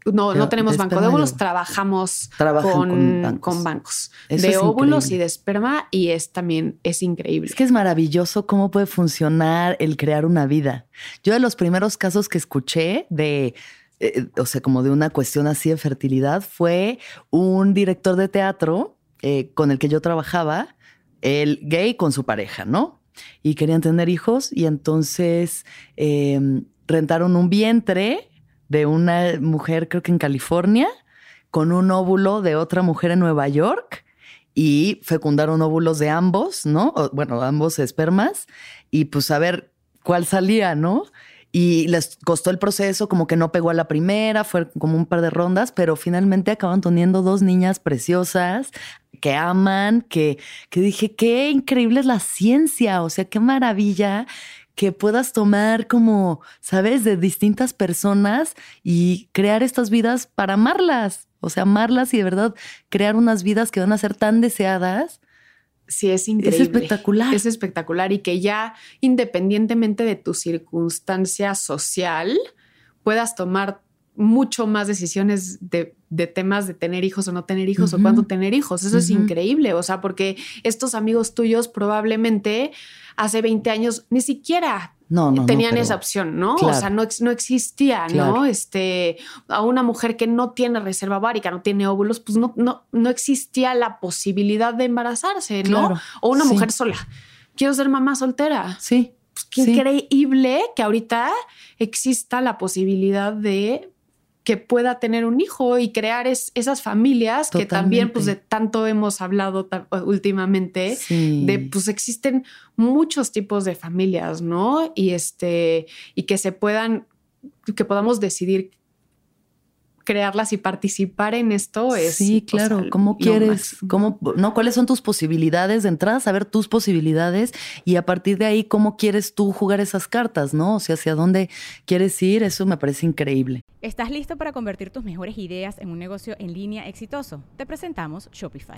Speaker 4: no, no tenemos banco de óvulos, trabajamos con, con, bancos, de óvulos y de esperma y es también, es increíble.
Speaker 3: Es que es maravilloso cómo puede funcionar el crear una vida. Yo de los primeros casos que escuché de eh, o sea, como de una cuestión así de fertilidad, fue un director de teatro eh, con el que yo trabajaba, el gay con su pareja, ¿no? Y querían tener hijos y entonces em, rentaron un vientre de una mujer, creo que en California, con un óvulo de otra mujer en Nueva York y fecundaron óvulos de ambos, ¿no? bueno, ambos espermas y pues a ver cuál salía, ¿no? Y les costó el proceso, como que no pegó a la primera, fue como un par de rondas, pero finalmente acaban teniendo dos niñas preciosas que aman, que, que dije, qué increíble es la ciencia, o sea, qué maravilla que puedas tomar como, sabes, de distintas personas y crear estas vidas para amarlas, o sea, amarlas y de verdad crear unas vidas que van a ser tan deseadas.
Speaker 4: Sí, es increíble.
Speaker 3: Es espectacular.
Speaker 4: Es espectacular y que ya independientemente de tu circunstancia social, puedas tomar mucho más decisiones de, temas de tener hijos o no tener hijos o cuándo tener hijos. Eso es increíble. O sea, porque estos amigos tuyos probablemente hace 20 años ni siquiera tenían esa opción, ¿no? o sea, no, no existía, ¿no? Este, a una mujer que no tiene reserva várica, no tiene óvulos, pues no, no, no existía la posibilidad de embarazarse, ¿no? O una mujer sola. Quiero ser mamá soltera.
Speaker 3: Sí.
Speaker 4: Pues qué increíble que ahorita exista la posibilidad de que pueda tener un hijo y crear esas familias que también, pues de tanto hemos hablado últimamente, de pues existen muchos tipos de familias, ¿no? Y este, y que se puedan, que podamos decidir crearlas y participar en esto es.
Speaker 3: Sí, claro. ¿Cómo quieres? ¿Cómo, no, ¿Cuáles son tus posibilidades de entrada? Saber tus posibilidades y a partir de ahí, ¿cómo quieres tú jugar esas cartas? ¿No? O sea, hacia dónde quieres ir, eso me parece increíble.
Speaker 2: ¿Estás listo para convertir tus mejores ideas en un negocio en línea exitoso? Te presentamos Shopify.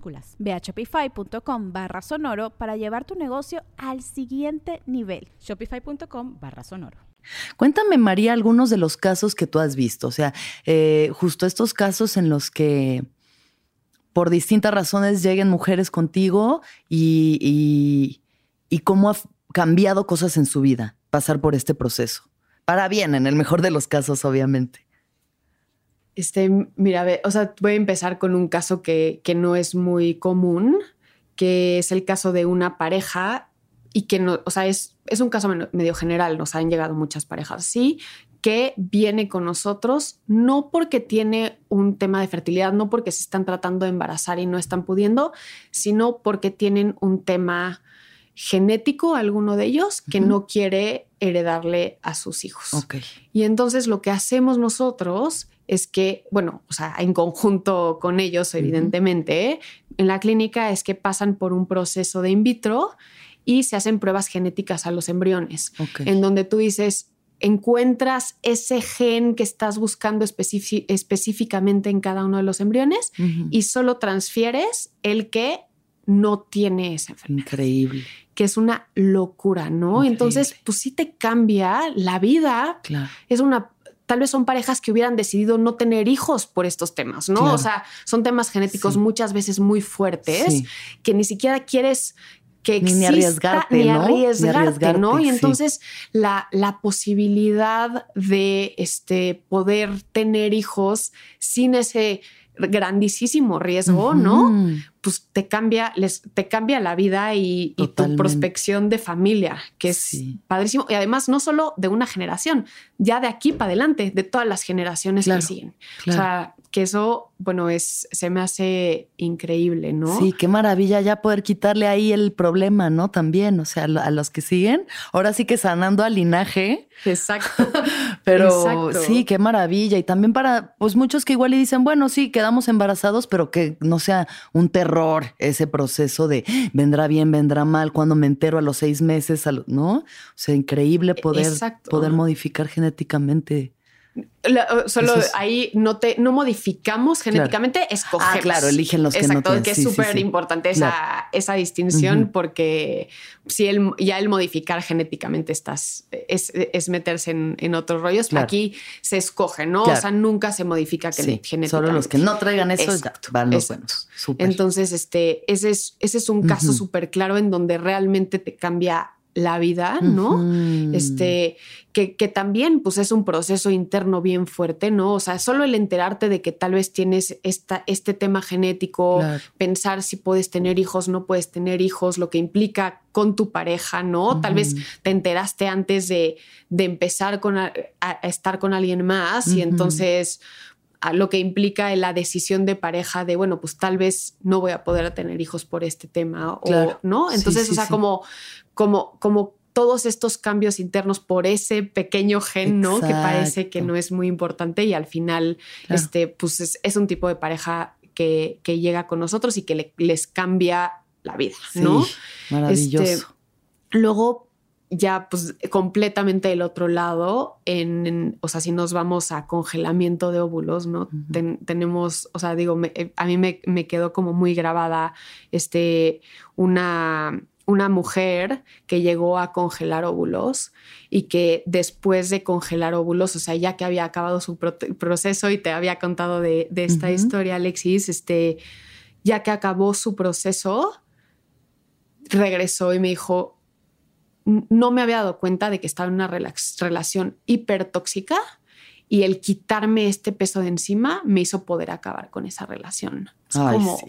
Speaker 1: Ve a shopify.com barra sonoro para llevar tu negocio al siguiente nivel.
Speaker 2: Shopify.com barra sonoro.
Speaker 3: Cuéntame, María, algunos de los casos que tú has visto. O sea, eh, justo estos casos en los que por distintas razones lleguen mujeres contigo y, y cómo ha cambiado cosas en su vida pasar por este proceso. Para bien, en el mejor de los casos, obviamente.
Speaker 4: Este, mira, o sea, voy a empezar con un caso que, que no es muy común, que es el caso de una pareja y que no, o sea, es, es un caso medio general, nos han llegado muchas parejas así, que viene con nosotros no porque tiene un tema de fertilidad, no porque se están tratando de embarazar y no están pudiendo, sino porque tienen un tema genético, alguno de ellos, que no quiere heredarle a sus hijos.
Speaker 3: Okay.
Speaker 4: Y entonces lo que hacemos nosotros es que, bueno, o sea, en conjunto con ellos, evidentemente, en la clínica es que pasan por un proceso de in vitro y se hacen pruebas genéticas a los embriones, en donde tú dices, encuentras ese gen que estás buscando específicamente en cada uno de los embriones y solo transfieres el que no tiene esa enfermedad.
Speaker 3: Increíble.
Speaker 4: Que es una locura, ¿no? Entonces, pues sí te cambia la vida.
Speaker 3: Claro.
Speaker 4: Es una tal vez son parejas que hubieran decidido no tener hijos por estos temas, ¿no? O sea, son temas genéticos muchas veces muy fuertes que ni siquiera quieres que exista, ni, arriesgarte, ni arriesgarte, ¿no? Y entonces la, la, posibilidad de este, poder tener hijos sin ese grandísimo riesgo, ¿no? Pues te cambia, les, te cambia la vida y, tu prospección de familia, que es padrísimo. Y además, no solo de una generación, ya de aquí para adelante, de todas las generaciones que siguen. O sea, que eso, bueno, es, se me hace increíble, ¿no?
Speaker 3: Sí, qué maravilla ya poder quitarle ahí el problema, ¿no? También, o sea, a los que siguen, ahora sí que sanando al linaje.
Speaker 4: Exacto.
Speaker 3: pero sí, qué maravilla. Y también para, pues muchos que igual y dicen, bueno, sí, quedamos embarazados, pero que no sea un terror ese proceso de vendrá bien, vendrá mal, cuando me entero a los seis meses, ¿no? O sea, increíble poder, poder modificar genéticamente
Speaker 4: solo ahí no te no modificamos genéticamente, escogemos.
Speaker 3: Ah, claro, eligen los que
Speaker 4: Exacto,
Speaker 3: no
Speaker 4: que es súper importante esa, esa distinción porque si el, ya el modificar genéticamente estás es, es meterse en, en, otros rollos. Aquí se escoge, ¿no? O sea, nunca se modifica genéticamente.
Speaker 3: Solo los que no traigan eso van los buenos.
Speaker 4: Entonces, este, ese es, ese es un caso súper claro en donde realmente te cambia la vida, ¿no? Este, que, que, también pues es un proceso interno bien fuerte, ¿no? O sea, solo el enterarte de que tal vez tienes esta, este tema genético, pensar si puedes tener hijos, no puedes tener hijos, lo que implica con tu pareja, ¿no? Tal vez te enteraste antes de, de empezar con a, estar con alguien más y entonces a lo que implica la decisión de pareja de, bueno, pues tal vez no voy a poder tener hijos por este tema o no. Entonces, o sea, como como, como todos estos cambios internos por ese pequeño gen, ¿no? Que parece que no es muy importante y al final, este, pues es, un tipo de pareja que, que, llega con nosotros y que les cambia la vida, ¿no?
Speaker 3: maravilloso. Este,
Speaker 4: luego, ya pues completamente el otro lado, en, o sea, si nos vamos a congelamiento de óvulos, ¿no? tenemos, o sea, digo, eh, a mí me, me, quedó como muy grabada este, una una mujer que llegó a congelar óvulos y que después de congelar óvulos, o sea, ya que había acabado su proceso y te había contado de, esta historia, Alexis, este, ya que acabó su proceso, regresó y me dijo, no me había dado cuenta de que estaba en una relación hipertóxica y el quitarme este peso de encima me hizo poder acabar con esa relación. Es como,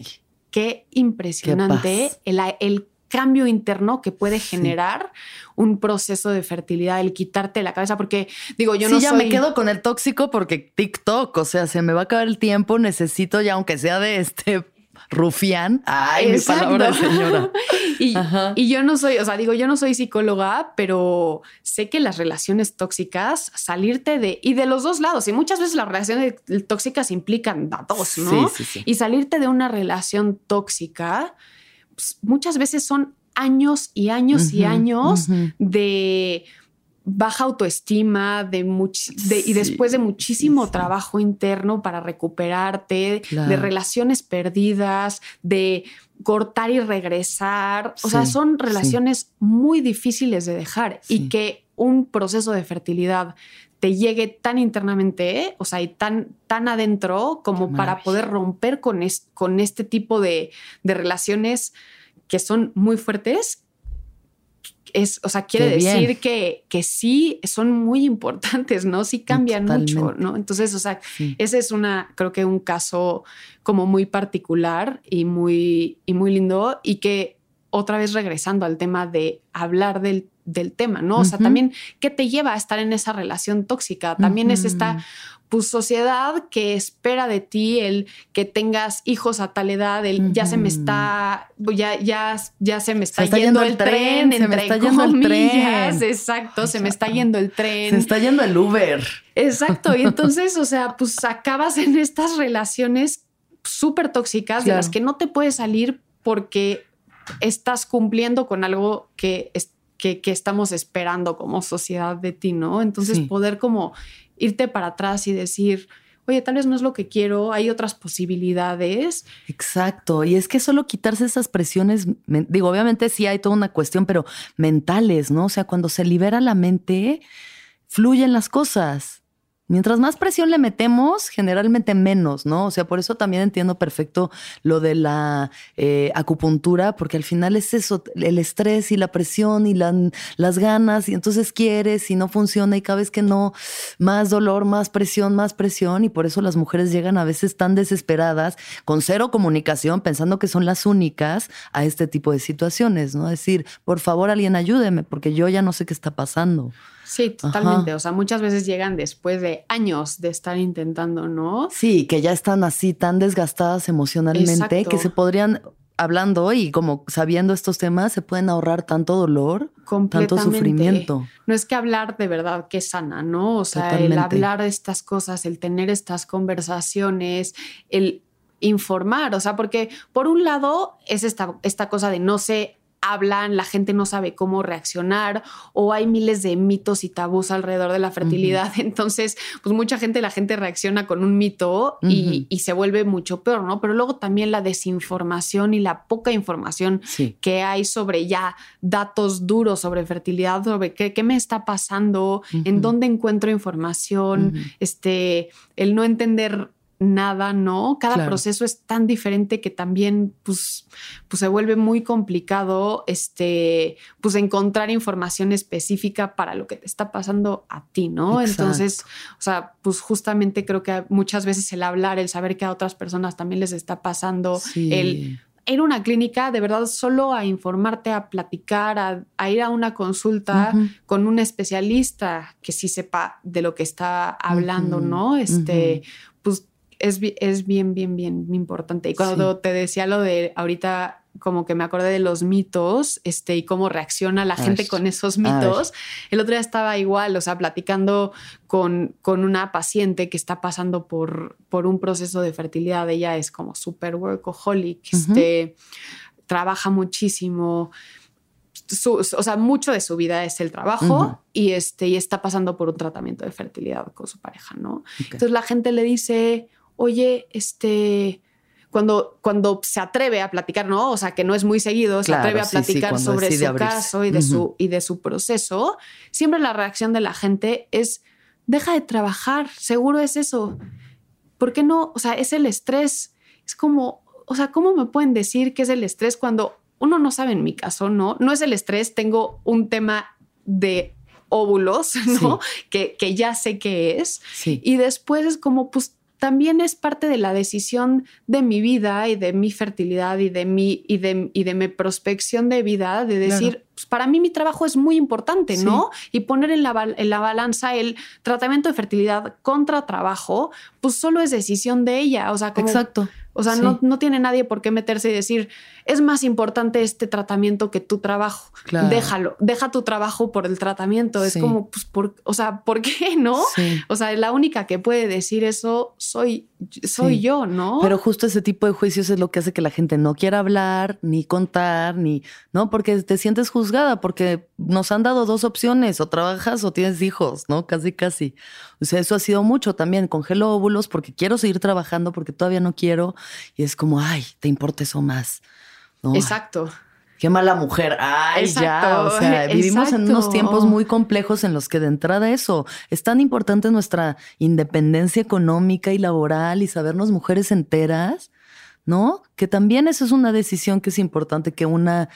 Speaker 4: qué impresionante el, el cambio interno que puede generar un proceso de fertilidad, el quitarte la cabeza, porque digo, yo no
Speaker 3: ya me quedo con el tóxico porque TikTok, o sea, se me va a acabar el tiempo, necesito ya, aunque sea de este rufián. Ay, mi palabra señora.
Speaker 4: y, y, yo no soy, o sea, digo, yo no soy psicóloga, pero sé que las relaciones tóxicas, salirte de, y de los dos lados, y muchas veces las relaciones tóxicas implican a dos, ¿no? Sí, sí, sí. Y salirte de una relación tóxica pues, muchas veces son años y años y años de baja autoestima, de, y después de muchísimo trabajo interno para recuperarte, de relaciones perdidas, de cortar y regresar. O sea, son relaciones muy difíciles de dejar y que un proceso de fertilidad te llegue tan internamente, o sea, y tan, tan adentro como para poder romper con, con este tipo de, relaciones que son muy fuertes. Es, o sea, quiere decir que, que, sí son muy importantes, ¿no? Sí cambian mucho, ¿no? Entonces, o sea, ese es una, creo que un caso como muy particular y muy, y muy lindo y que otra vez regresando al tema de hablar del del tema, ¿no? O sea, también, ¿qué te lleva a estar en esa relación tóxica? También es esta pues, sociedad que espera de ti el que tengas hijos a tal edad, el ya se me está, ya, ya, ya se me está, yendo, el tren, se me está yendo el tren. Exacto, se me está yendo el tren.
Speaker 3: Se está yendo el Uber.
Speaker 4: Exacto, y entonces, o sea, pues acabas en estas relaciones súper tóxicas de las que no te puedes salir porque estás cumpliendo con algo que que, estamos esperando como sociedad de ti, ¿no? Entonces poder como irte para atrás y decir, oye, tal vez no es lo que quiero, hay otras posibilidades.
Speaker 3: Exacto, y es que solo quitarse esas presiones, digo, obviamente sí hay toda una cuestión, pero mentales, ¿no? O sea, cuando se libera la mente, fluyen las cosas. Mientras más presión le metemos, generalmente menos, ¿no? O sea, por eso también entiendo perfecto lo de la eh, acupuntura, porque al final es eso, el estrés y la presión y las ganas, y entonces quieres y no funciona y cada vez que no, más dolor, más presión, más presión, y por eso las mujeres llegan a veces tan desesperadas, con cero comunicación, pensando que son las únicas a este tipo de situaciones, ¿no? Decir, por favor, alguien ayúdeme, porque yo ya no sé qué está pasando.
Speaker 4: Sí, totalmente. O sea, muchas veces llegan después de años de estar intentando, ¿no?
Speaker 3: Sí, que ya están así tan desgastadas emocionalmente que se podrían, hablando y como sabiendo estos temas, se pueden ahorrar tanto dolor, tanto sufrimiento.
Speaker 4: No es que hablar de verdad que sana, ¿no? O sea, el hablar de estas cosas, el tener estas conversaciones, el informar, o sea, porque por un lado es esta, esta cosa de no sé hablan, la gente no sabe cómo reaccionar o hay miles de mitos y tabús alrededor de la fertilidad. Entonces, pues mucha gente, la gente reacciona con un mito y, se vuelve mucho peor, ¿no? Pero luego también la desinformación y la poca información que hay sobre ya datos duros sobre fertilidad, sobre qué, qué me está pasando, en dónde encuentro información, este, el no entender nada, ¿no? Cada proceso es tan diferente que también pues, pues se vuelve muy complicado este, pues encontrar información específica para lo que te está pasando a ti, ¿no? Entonces, o sea, pues justamente creo que muchas veces el hablar, el saber que a otras personas también les está pasando, el ir a una clínica de verdad solo a informarte, a platicar, a, ir a una consulta con un especialista que sí sepa de lo que está hablando, ¿no? Este, es, es bien, bien, bien importante. Y cuando te decía lo de ahorita como que me acordé de los mitos este, y cómo reacciona la gente con esos mitos. El otro día estaba igual, o sea, platicando con, con una paciente que está pasando por, por un proceso de fertilidad. Ella es como super workaholic, este, trabaja muchísimo. o sea, mucho de su vida es el trabajo y, este, y está pasando por un tratamiento de fertilidad con su pareja, ¿no? Entonces la gente le dice, oye, este, cuando, cuando se atreve a platicar, ¿no? O sea, que no es muy seguido, se atreve a platicar sobre su caso y de, su, y de su proceso, siempre la reacción de la gente es, deja de trabajar, seguro es eso. ¿Por qué no? O sea, es el estrés. Es como, o sea, ¿cómo me pueden decir que es el estrés cuando uno no sabe en mi caso, ¿no? No es el estrés, tengo un tema de óvulos, ¿no? Que, que, ya sé que es. Y después es como, pues también es parte de la decisión de mi vida y de mi fertilidad y de mi, y de, y de mi prospección de vida, de decir, pues para mí mi trabajo es muy importante, ¿no? Y poner en la, en la balanza el tratamiento de fertilidad contra trabajo, pues solo es decisión de ella. O sea, como,
Speaker 3: Exacto.
Speaker 4: O sea, no, no, tiene nadie por qué meterse y decir, es más importante este tratamiento que tu trabajo. Déjalo, deja tu trabajo por el tratamiento. Es como, pues, por, o sea, ¿por qué no? O sea, la única que puede decir eso soy, soy yo, ¿no?
Speaker 3: Pero justo ese tipo de juicios es lo que hace que la gente no quiera hablar, ni contar, ni, ¿no? Porque te sientes juzgada, porque nos han dado dos opciones, o trabajas o tienes hijos, ¿no? Casi, casi. O sea, eso ha sido mucho también. Congelo óvulos porque quiero seguir trabajando, porque todavía no quiero y es como, ay, te importa eso más.
Speaker 4: Exacto.
Speaker 3: Qué mala mujer. Ay, ya. O sea, vivimos en unos tiempos muy complejos en los que de entrada eso es tan importante nuestra independencia económica y laboral y sabernos mujeres enteras, ¿no? Que también eso es una decisión que es importante que una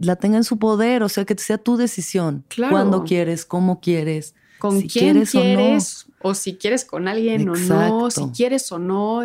Speaker 3: la tenga en su poder, o sea, que sea tu decisión. Claro. Cuándo quieres, cómo quieres,
Speaker 4: con quién quieres, o si quieres con alguien o no, si quieres o no,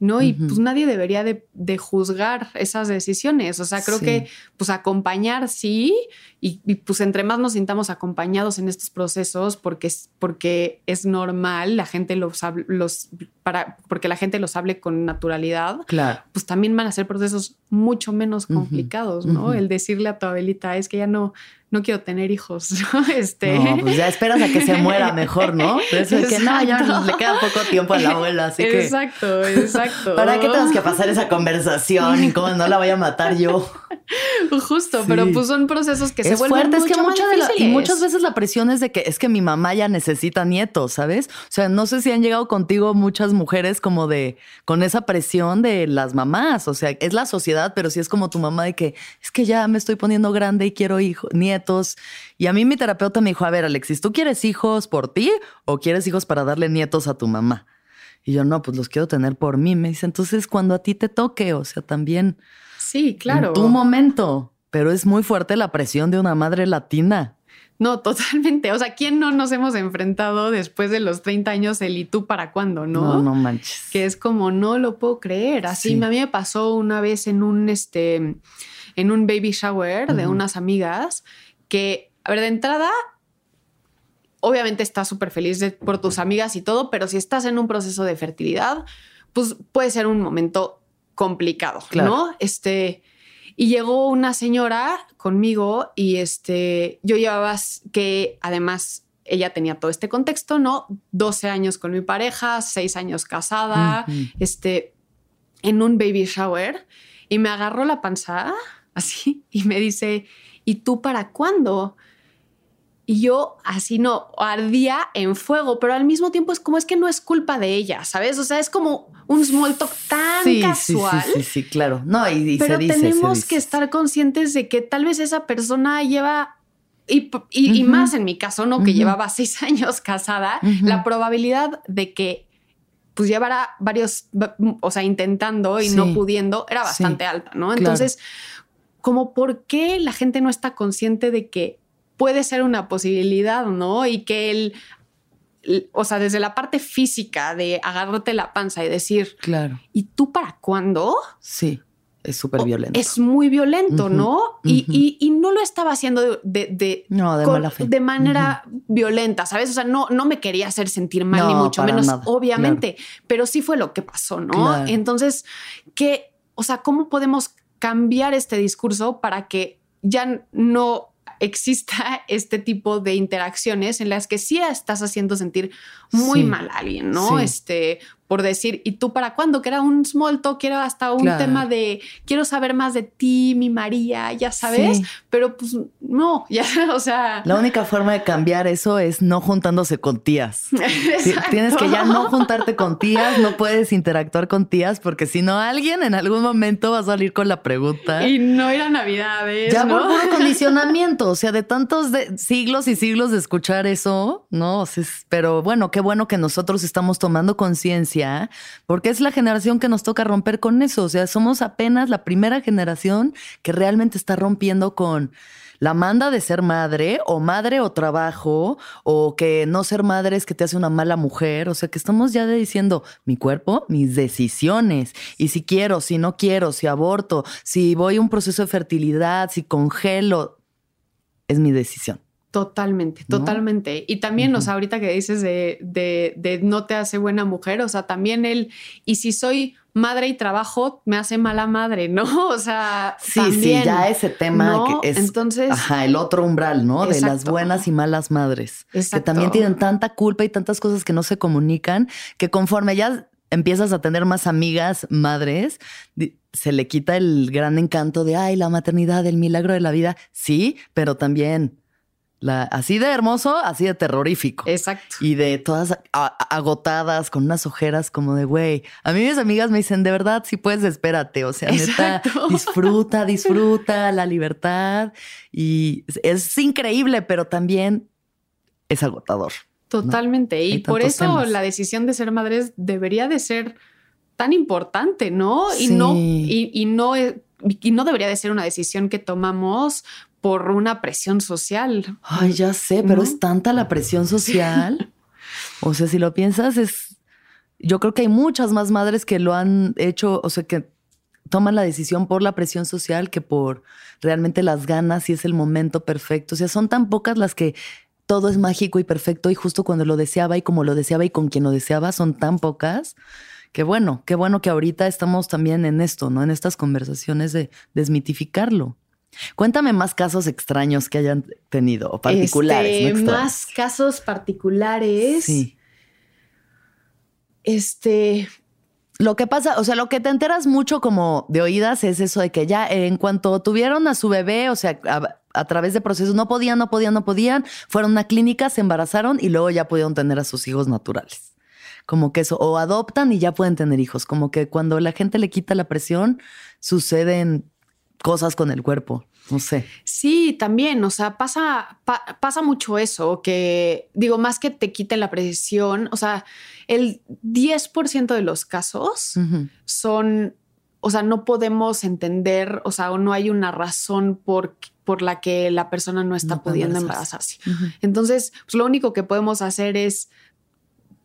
Speaker 4: ¿no? Y pues nadie debería de, juzgar esas decisiones. O sea, creo que pues acompañar sí, y, pues entre más nos sintamos acompañados en estos procesos, porque, porque es normal, la gente los, los para, porque la gente los hable con naturalidad,
Speaker 3: claro.
Speaker 4: pues también van a ser procesos mucho menos complicados, ¿no? El decirle a tu abuelita, es que ya no, no quiero tener hijos, Este...
Speaker 3: No, pues ya esperas a que se muera mejor, ¿no? que no, ya le queda poco tiempo a la abuela, así que.
Speaker 4: Exacto, exacto.
Speaker 3: ¿Para qué tenemos que pasar esa conversación y cómo no la voy a matar yo?
Speaker 4: Justo, pero pues son procesos que se
Speaker 3: es fuerte, es que mucha de la, y muchas veces la presión es de que es que mi mamá ya necesita nietos, ¿sabes? O sea, no sé si han llegado contigo muchas mujeres como de con esa presión de las mamás, o sea, es la sociedad, pero sí es como tu mamá de que es que ya me estoy poniendo grande y quiero hijos, nietos. Y a mí mi terapeuta me dijo, a ver, Alexis, ¿tú quieres hijos por ti o quieres hijos para darle nietos a tu mamá? Y yo, no, pues los quiero tener por mí. Me dice, entonces cuando a ti te toque, o sea, también.
Speaker 4: Sí, claro.
Speaker 3: En tu momento. Pero es muy fuerte la presión de una madre latina.
Speaker 4: No, totalmente. O sea, ¿quién no nos hemos enfrentado después de los 30 años el y tú para cuándo, no?
Speaker 3: No, no manches.
Speaker 4: Que es como, no lo puedo creer. Así a mí me pasó una vez en un, este, en un baby shower de unas amigas que, a ver, de entrada, obviamente estás súper feliz por tus amigas y todo, pero si estás en un proceso de fertilidad, pues puede ser un momento complicado, ¿no? Este, y llegó una señora conmigo y este, yo llevaba que además ella tenía todo este contexto, ¿no? 12 años con mi pareja, 6 años casada, este, en un baby shower y me agarró la panza así y me dice, ¿y tú para cuándo? Y yo así no, ardía en fuego, pero al mismo tiempo es como es que no es culpa de ella, ¿sabes? O sea, es como un small talk tan casual.
Speaker 3: Sí, sí, sí, claro. No, y,
Speaker 4: pero tenemos que estar conscientes de que tal vez esa persona lleva, y, más en mi caso, ¿no? Que llevaba seis años casada, la probabilidad de que pues llevara varios, o sea, intentando y no pudiendo, era bastante alta, ¿no? Entonces, como por qué la gente no está consciente de que puede ser una posibilidad, ¿no? Y que él, o sea, desde la parte física de agarrarte la panza y decir,
Speaker 3: claro.
Speaker 4: ¿Y tú para cuándo?
Speaker 3: Sí. Es súper violento.
Speaker 4: Es muy violento, ¿no? y, y, no lo estaba haciendo de, de,
Speaker 3: no, de, mala fe.
Speaker 4: de manera violenta, ¿sabes? O sea, no, no me quería hacer sentir mal, ni mucho menos, obviamente, pero sí fue lo que pasó, ¿no? Entonces, ¿qué, o sea, cómo podemos cambiar este discurso para que ya no exista este tipo de interacciones en las que sí estás haciendo sentir muy mal a alguien, ¿no? Este, por decir, ¿y tú para cuándo? Que era un small talk, que era hasta un tema de quiero saber más de ti, mi María, ya sabes, pero pues no, ya, o sea.
Speaker 3: La única forma de cambiar eso es no juntándose con tías. Tienes que ya no juntarte con tías, no puedes interactuar con tías, porque si no, alguien en algún momento va a salir con la pregunta.
Speaker 4: Y no era Navidades.
Speaker 3: Ya
Speaker 4: ¿no?
Speaker 3: por condicionamiento, o sea, de tantos siglos y siglos de escuchar eso, ¿no? pero bueno, qué bueno que nosotros estamos tomando conciencia, porque es la generación que nos toca romper con eso. O sea, somos apenas la primera generación que realmente está rompiendo con la manda de ser madre o madre o trabajo o que no ser madre es que te hace una mala mujer. O sea, que estamos ya diciendo mi cuerpo, mis decisiones y si quiero, si no quiero, si aborto, si voy a un proceso de fertilidad, si congelo, es mi decisión.
Speaker 4: Totalmente, totalmente. Y también, o sea, ahorita que dices de, de, no te hace buena mujer, o sea, también él, y si soy madre y trabajo, me hace mala madre, ¿no? O sea,
Speaker 3: sí, sí, ya ese tema que es,
Speaker 4: entonces,
Speaker 3: ajá, el otro umbral, ¿no? De las buenas y malas madres, que también tienen tanta culpa y tantas cosas que no se comunican, que conforme ya empiezas a tener más amigas madres, se le quita el gran encanto de, ay, la maternidad, el milagro de la vida, sí, pero también así de hermoso, así de terrorífico.
Speaker 4: Exacto.
Speaker 3: Y de todas agotadas, con unas ojeras como de, güey, a mí mis amigas me dicen, de verdad, si puedes, espérate. O sea, neta, disfruta, disfruta la libertad. Y es increíble, pero también es agotador.
Speaker 4: Totalmente. Y por eso la decisión de ser madres debería de ser tan importante, ¿no? Y no, y no y no debería de ser una decisión que tomamos por una presión social.
Speaker 3: Ay, ya sé, pero es tanta la presión social. o sea, si lo piensas, es. Yo creo que hay muchas más madres que lo han hecho, o sea, que toman la decisión por la presión social que por realmente las ganas y es el momento perfecto. O sea, son tan pocas las que todo es mágico y perfecto y justo cuando lo deseaba y como lo deseaba y con quien lo deseaba son tan pocas. Que bueno, qué bueno que ahorita estamos también en esto, ¿no? En estas conversaciones de desmitificarlo. Cuéntame más casos extraños que hayan tenido o particulares.
Speaker 4: Este, más casos particulares. Sí. Este.
Speaker 3: Lo que pasa, o sea, lo que te enteras mucho como de oídas es eso de que ya en cuanto tuvieron a su bebé, o sea, a través de procesos, no podían, no podían, no podían, fueron a una clínica, se embarazaron y luego ya pudieron tener a sus hijos naturales. Como que eso, o adoptan y ya pueden tener hijos. Como que cuando la gente le quita la presión, suceden cosas con el cuerpo. No sé.
Speaker 4: Sí, también, o sea, pasa, pasa mucho eso, que digo, más que te quiten la presión, o sea, el 10% de los casos son, o sea, no podemos entender, o sea, o no hay una razón por, por la que la persona no está pudiendo embarazarse. Entonces, pues lo único que podemos hacer es,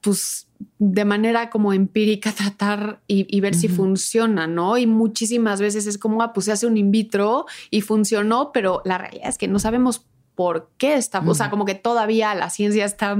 Speaker 4: pues, de manera como empírica tratar y, ver si funciona, ¿no? Y muchísimas veces es como, ah, pues se hace un in vitro y funcionó, pero la realidad es que no sabemos por qué está, o sea, como que todavía la ciencia está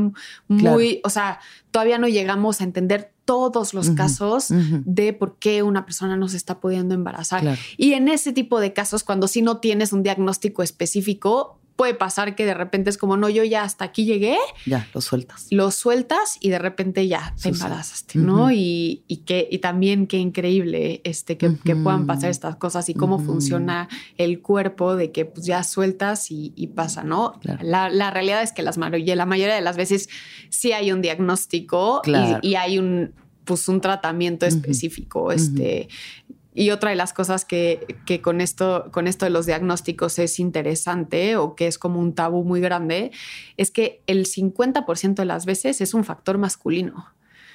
Speaker 4: muy, o sea, todavía no llegamos a entender todos los casos de por qué una persona no se está pudiendo embarazar. Y en ese tipo de casos, cuando sí no tienes un diagnóstico específico, puede pasar que de repente es como, no, yo ya hasta aquí llegué.
Speaker 3: Ya, lo sueltas.
Speaker 4: Lo sueltas y de repente ya te embarazaste, ¿no? y, que, y también qué increíble este, que, puedan pasar estas cosas y cómo funciona el cuerpo de que pues ya sueltas y, pasa, ¿no? La, realidad es que las, la mayoría de las veces sí hay un diagnóstico y, hay un pues un tratamiento específico. Este, y otra de las cosas que, con, esto, con esto de los diagnósticos es interesante o que es como un tabú muy grande, es que el 50% de las veces es un factor masculino.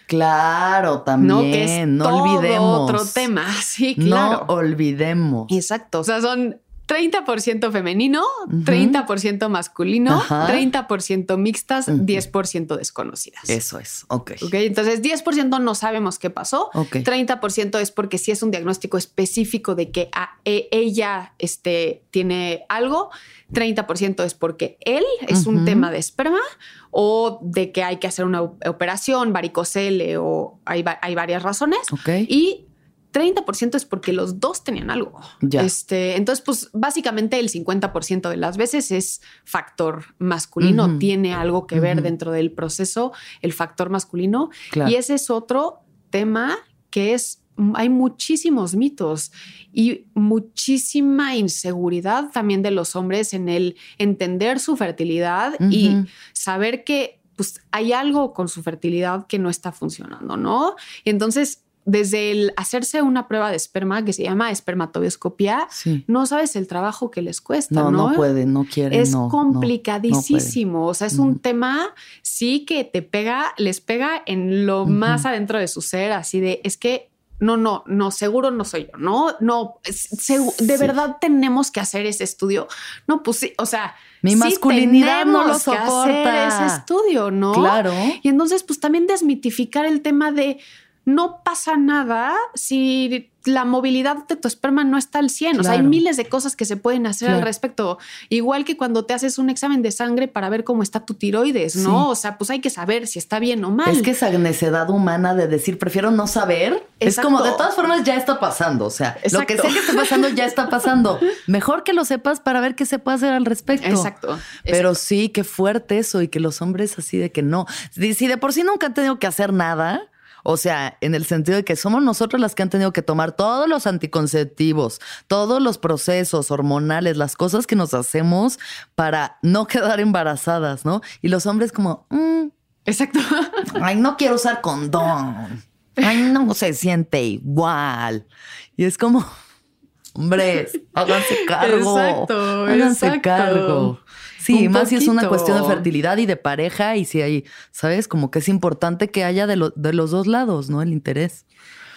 Speaker 3: Claro, también. No, que es no olvidemos.
Speaker 4: Otro tema, sí, claro.
Speaker 3: No olvidemos.
Speaker 4: Exacto. O sea, son 30% femenino, 30% masculino, 30% mixtas, 10% desconocidas.
Speaker 3: Eso es, ok.
Speaker 4: Ok, entonces 10% no sabemos qué pasó, 30% es porque si es un diagnóstico específico de que e, ella este, tiene algo, 30% es porque él es un tema de esperma o de que hay que hacer una operación, varicocele o hay, hay varias razones.
Speaker 3: Ok.
Speaker 4: Y 30% es porque los dos tenían algo. Este, entonces, pues básicamente el 50% de las veces es factor masculino, tiene algo que ver dentro del proceso, el factor masculino. Y ese es otro tema que es, hay muchísimos mitos y muchísima inseguridad también de los hombres en el entender su fertilidad y saber que pues hay algo con su fertilidad que no está funcionando, ¿no? Y entonces desde el hacerse una prueba de esperma que se llama espermatobioscopía, no sabes el trabajo que les cuesta. No,
Speaker 3: no, no pueden, no quieren.
Speaker 4: Es complicadísimo. o sea, es un tema, sí que te pega, les pega en lo más adentro de su ser, así de, es que no, no, no, seguro no soy yo, no, no, de verdad tenemos que hacer ese estudio. No, pues sí, o sea,
Speaker 3: mi masculinidad no lo soporta.
Speaker 4: ese estudio, ¿no?
Speaker 3: Claro.
Speaker 4: Y entonces, pues también desmitificar el tema de no pasa nada si la movilidad de tu esperma no está al 100. O sea, hay miles de cosas que se pueden hacer al respecto. Igual que cuando te haces un examen de sangre para ver cómo está tu tiroides, ¿no? O sea, pues hay que saber si está bien o mal.
Speaker 3: Es que esa necedad humana de decir, prefiero no saber, es como de todas formas ya está pasando. O sea, lo que sé que está pasando ya está pasando. Mejor que lo sepas para ver qué se puede hacer al respecto.
Speaker 4: Exacto.
Speaker 3: Pero sí, qué fuerte eso y que los hombres así de que no. Si de por sí nunca han tenido que hacer nada o sea, en el sentido de que somos nosotros las que han tenido que tomar todos los anticonceptivos, todos los procesos hormonales, las cosas que nos hacemos para no quedar embarazadas, ¿no? Y los hombres como, mm,
Speaker 4: exacto.
Speaker 3: Ay, no quiero usar condón. Ay, no se siente igual. Y es como, hombres, háganse cargo. Exacto, háganse cargo. Sí, más si es una cuestión de fertilidad y de pareja y si hay, ¿sabes? Como que es importante que haya de, de los dos lados, ¿no? El interés.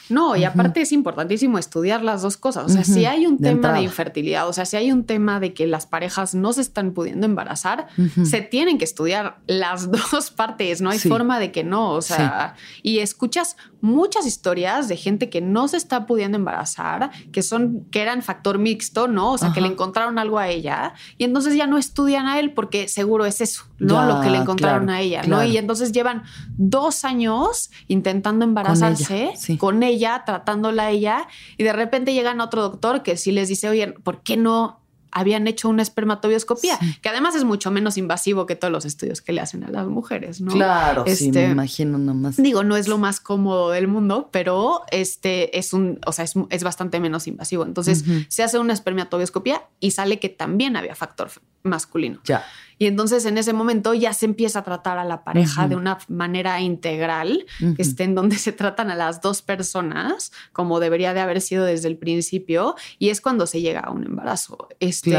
Speaker 4: No, y aparte es importantísimo estudiar las dos cosas. O sea, si hay un tema de infertilidad, o sea, si hay un tema de que las parejas no se están pudiendo embarazar, se tienen que estudiar las dos partes. No hay forma de que no. O sea, y escuchas muchas historias de gente que no se está pudiendo embarazar, que son, que eran factor mixto, ¿no? O sea, que le encontraron algo a ella y entonces ya no estudian a él porque seguro es eso, ¿no? Lo que le encontraron a ella, ¿no? Y entonces llevan dos años intentando embarazarse con ella, tratándola a ella, y de repente llegan otro doctor que sí les dice, oye, ¿por qué no habían hecho una espermatobioscopía, que además es mucho menos invasivo que todos los estudios que le hacen a las mujeres, ¿no?
Speaker 3: Claro, sí, me este, imagino nomás.
Speaker 4: Digo, no es lo más cómodo del mundo, pero este es un, o sea, es, bastante menos invasivo. Entonces, se hace una espermatobioscopía y sale que también había factor masculino.
Speaker 3: Ya.
Speaker 4: Y entonces en ese momento ya se empieza a tratar a la pareja de una manera integral, este, en donde se tratan a las dos personas como debería de haber sido desde el principio y es cuando se llega a un embarazo. Este,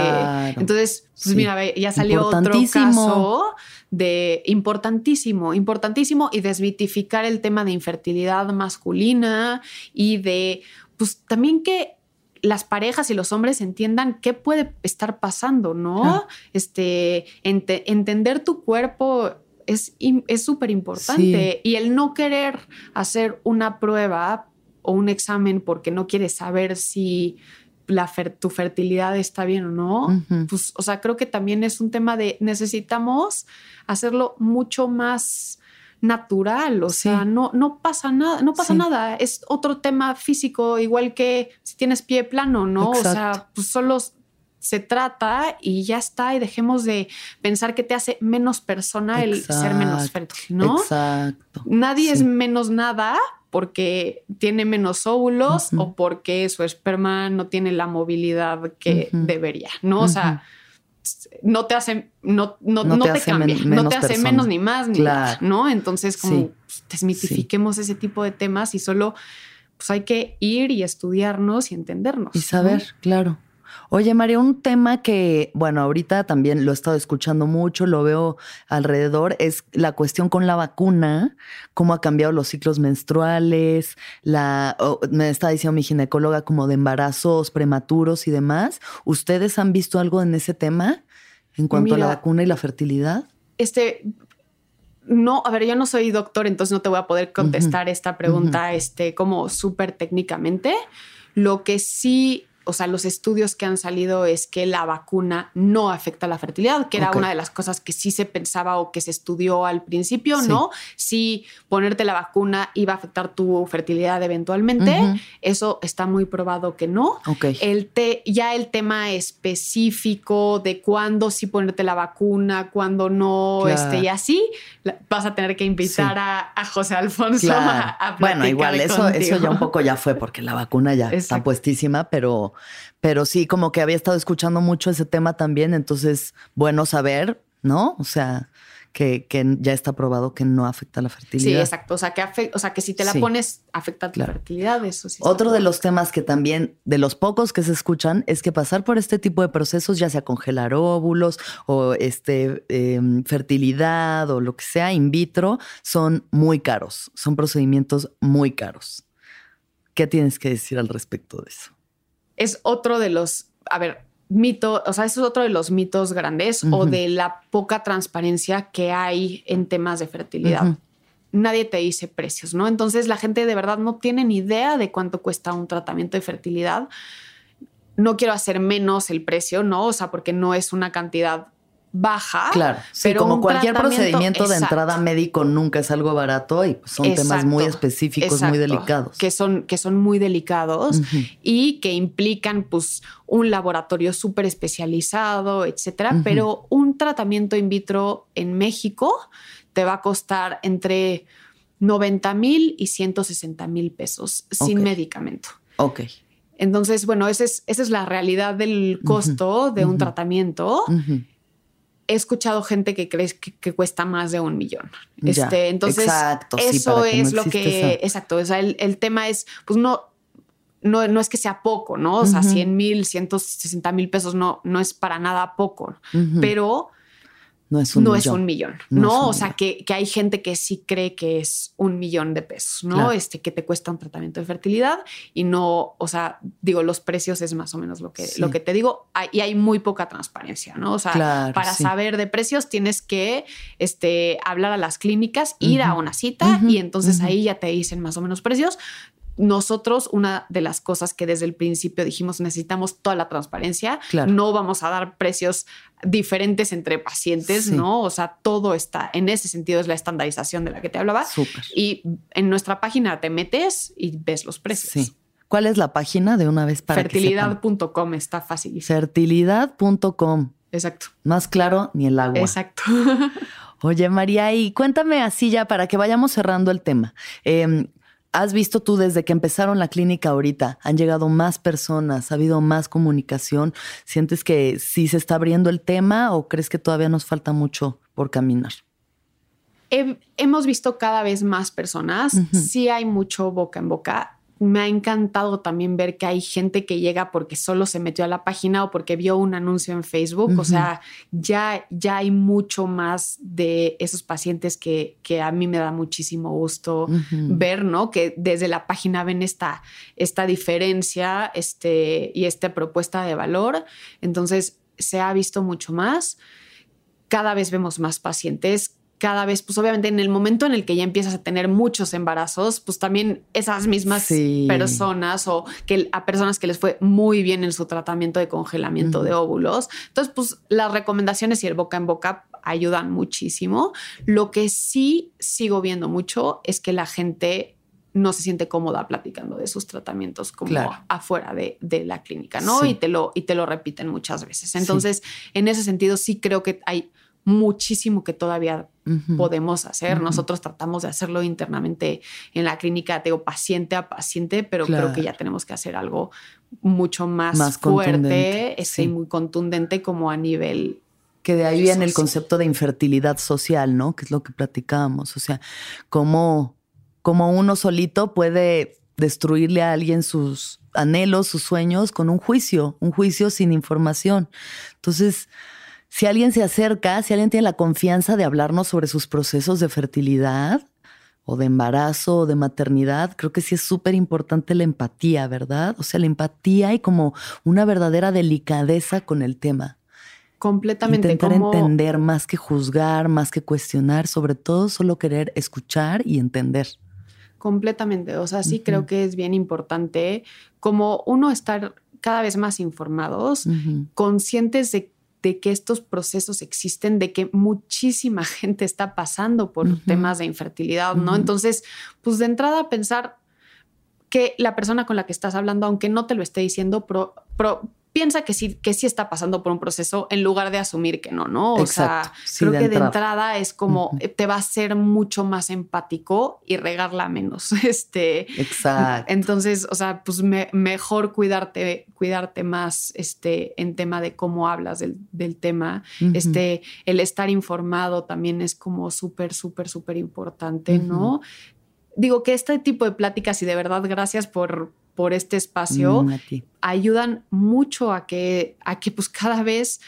Speaker 4: Entonces, pues mira, ya salió otro caso de importantísimo, importantísimo y desmitificar el tema de infertilidad masculina y de, pues también que las parejas y los hombres entiendan qué puede estar pasando, ¿no? Este, entender tu cuerpo es súper importante y el no querer hacer una prueba o un examen porque no quieres saber si la tu fertilidad está bien o no, pues, o sea, creo que también es un tema de necesitamos hacerlo mucho más natural, o sea, no, no pasa nada, no pasa nada, es otro tema físico, igual que si tienes pie plano, ¿no? O sea, pues solo se trata y ya está, y dejemos de pensar que te hace menos persona el ser menos fértil, ¿no?
Speaker 3: Exacto.
Speaker 4: Nadie es menos nada porque tiene menos óvulos o porque su esperma no tiene la movilidad que debería, ¿no? O sea, no te hace, no, no, no, te, cambia, no te hace menos ni más, ni ¿no? Entonces, como pues, desmitifiquemos ese tipo de temas y solo pues hay que ir y estudiarnos y entendernos.
Speaker 3: Y saber, claro. Oye, María, un tema que, bueno, ahorita también lo he estado escuchando mucho, lo veo alrededor, es la cuestión con la vacuna, cómo ha cambiado los ciclos menstruales, la, me está diciendo mi ginecóloga como de embarazos prematuros y demás. ¿Ustedes han visto algo en ese tema en cuanto a la vacuna y la fertilidad?
Speaker 4: Este, no, a ver, yo no soy doctor, entonces no te voy a poder contestar esta pregunta, este, como súper técnicamente. Lo que sí o sea, los estudios que han salido es que la vacuna no afecta la fertilidad, que era una de las cosas que sí se pensaba o que se estudió al principio, ¿no? Si ponerte la vacuna iba a afectar tu fertilidad eventualmente, eso está muy probado que no. El te, ya el tema específico de cuándo sí ponerte la vacuna, cuándo no, este, y así, vas a tener que invitar a, José Alfonso a, a
Speaker 3: Bueno, igual, eso, eso ya un poco ya fue porque la vacuna ya está puestísima, pero pero sí, como que había estado escuchando mucho ese tema también, entonces, bueno saber, ¿no? O sea, que, ya está probado que no afecta la fertilidad.
Speaker 4: Sí, exacto. O sea, que, o sea, que si te la pones, afecta la fertilidad. Eso sí.
Speaker 3: Otro de los temas que también, de los pocos que se escuchan, es que pasar por este tipo de procesos, ya sea congelar óvulos o este, em, fertilidad o lo que sea in vitro, son muy caros. Son procedimientos muy caros. ¿Qué tienes que decir al respecto de eso?
Speaker 4: Es otro de los, a ver, mito, o sea, eso es otro de los mitos grandes o de la poca transparencia que hay en temas de fertilidad. Nadie te dice precios, ¿no? Entonces la gente de verdad no tiene ni idea de cuánto cuesta un tratamiento de fertilidad. No quiero hacer menos el precio, ¿no? O sea, porque no es una cantidad baja.
Speaker 3: Claro, pero como cualquier procedimiento de entrada médico nunca es algo barato y son temas muy específicos, muy delicados.
Speaker 4: Que son, que son muy delicados y que implican pues un laboratorio súper especializado, etcétera. Pero un tratamiento in vitro en México te va a costar entre 90 mil y 160 mil pesos sin medicamento.
Speaker 3: Ok.
Speaker 4: Entonces, bueno, esa es, esa es la realidad del costo de un tratamiento he escuchado gente que cree que, cuesta más de un millón. este, entonces, exacto, eso es lo que, exacto, o sea, el, tema es, pues no, no, no es que sea poco, ¿no? O sea, 100 mil, 160 mil pesos no, no es para nada poco, pero
Speaker 3: no es un
Speaker 4: no
Speaker 3: millón.
Speaker 4: Es un millón. No, o sea, que, hay gente que sí cree que es un millón de pesos, ¿no? Este, que te cuesta un tratamiento de fertilidad y no, o sea, digo, los precios es más o menos lo que, lo que te digo, y hay muy poca transparencia, ¿no? O sea, para saber de precios tienes que este, hablar a las clínicas, ir a una cita y entonces ahí ya te dicen más o menos precios. Nosotros, una de las cosas que desde el principio dijimos, necesitamos toda la transparencia, no vamos a dar precios diferentes entre pacientes, ¿no? O sea, todo está, en ese sentido es la estandarización de la que te hablaba. Y en nuestra página te metes y ves los precios.
Speaker 3: Sí. ¿Cuál es la página de una vez para
Speaker 4: Fertilidad.com está fácil.
Speaker 3: Fertilidad.com.
Speaker 4: Exacto.
Speaker 3: Más claro ni el agua.
Speaker 4: Exacto.
Speaker 3: Oye, María, y cuéntame así ya para que vayamos cerrando el tema. Em, ¿Has visto tú desde que empezaron la clínica ahorita? ¿Han llegado más personas? ¿Ha habido más comunicación? ¿Sientes que sí se está abriendo el tema o crees que todavía nos falta mucho por caminar?
Speaker 4: hemos visto cada vez más personas. Sí hay mucho boca en boca me ha encantado también ver que hay gente que llega porque solo se metió a la página o porque vio un anuncio en Facebook. O sea, ya, ya hay mucho más de esos pacientes que, que a mí me da muchísimo gusto ver, ¿no? Que desde la página ven esta, esta diferencia este, y esta propuesta de valor. Entonces, se ha visto mucho más. Cada vez vemos más pacientes cada vez, pues obviamente en el momento en el que ya empiezas a tener muchos embarazos, pues también esas mismas personas o que a personas que les fue muy bien en su tratamiento de congelamiento de óvulos. Entonces, pues las recomendaciones y el boca en boca ayudan muchísimo. Lo que sí sigo viendo mucho es que la gente no se siente cómoda platicando de sus tratamientos como afuera de, la clínica, ¿no? Y, te lo, y te lo repiten muchas veces. Entonces, en ese sentido, sí creo que hay muchísimo que todavía podemos hacer. Nosotros tratamos de hacerlo internamente en la clínica, tengo paciente a paciente, pero creo que ya tenemos que hacer algo mucho más, fuerte este, y muy contundente como a nivel
Speaker 3: que de ahí viene el concepto de infertilidad social, ¿no? Que es lo que platicábamos. O sea, cómo, cómo uno solito puede destruirle a alguien sus anhelos, sus sueños con un juicio, un juicio sin información. Entonces, si alguien se acerca, si alguien tiene la confianza de hablarnos sobre sus procesos de fertilidad o de embarazo o de maternidad, creo que sí es súper importante la empatía, ¿verdad? O sea, la empatía y como una verdadera delicadeza con el tema.
Speaker 4: Completamente.
Speaker 3: Intentar entender más que juzgar, más que cuestionar, sobre todo solo querer escuchar y entender.
Speaker 4: Completamente. O sea, sí creo que es bien importante como uno estar cada vez más informados, conscientes de de que estos procesos existen, de que muchísima gente está pasando por temas de infertilidad, ¿no? Entonces, pues de entrada pensar que la persona con la que estás hablando, aunque no te lo esté diciendo, pro, piensa que sí, que sí está pasando por un proceso en lugar de asumir que no, ¿no? O sea, creo que de entrada es como te va a ser mucho más empático y regarla menos. Este,
Speaker 3: Exacto.
Speaker 4: Entonces, o sea, pues mejor cuidarte, cuidarte más este, en tema de cómo hablas del, tema. Este, el estar informado también es como súper, súper, súper importante, ¿no? Digo que este tipo de pláticas y de verdad gracias por, por este espacio, mm, ayudan mucho a que, a que pues cada vez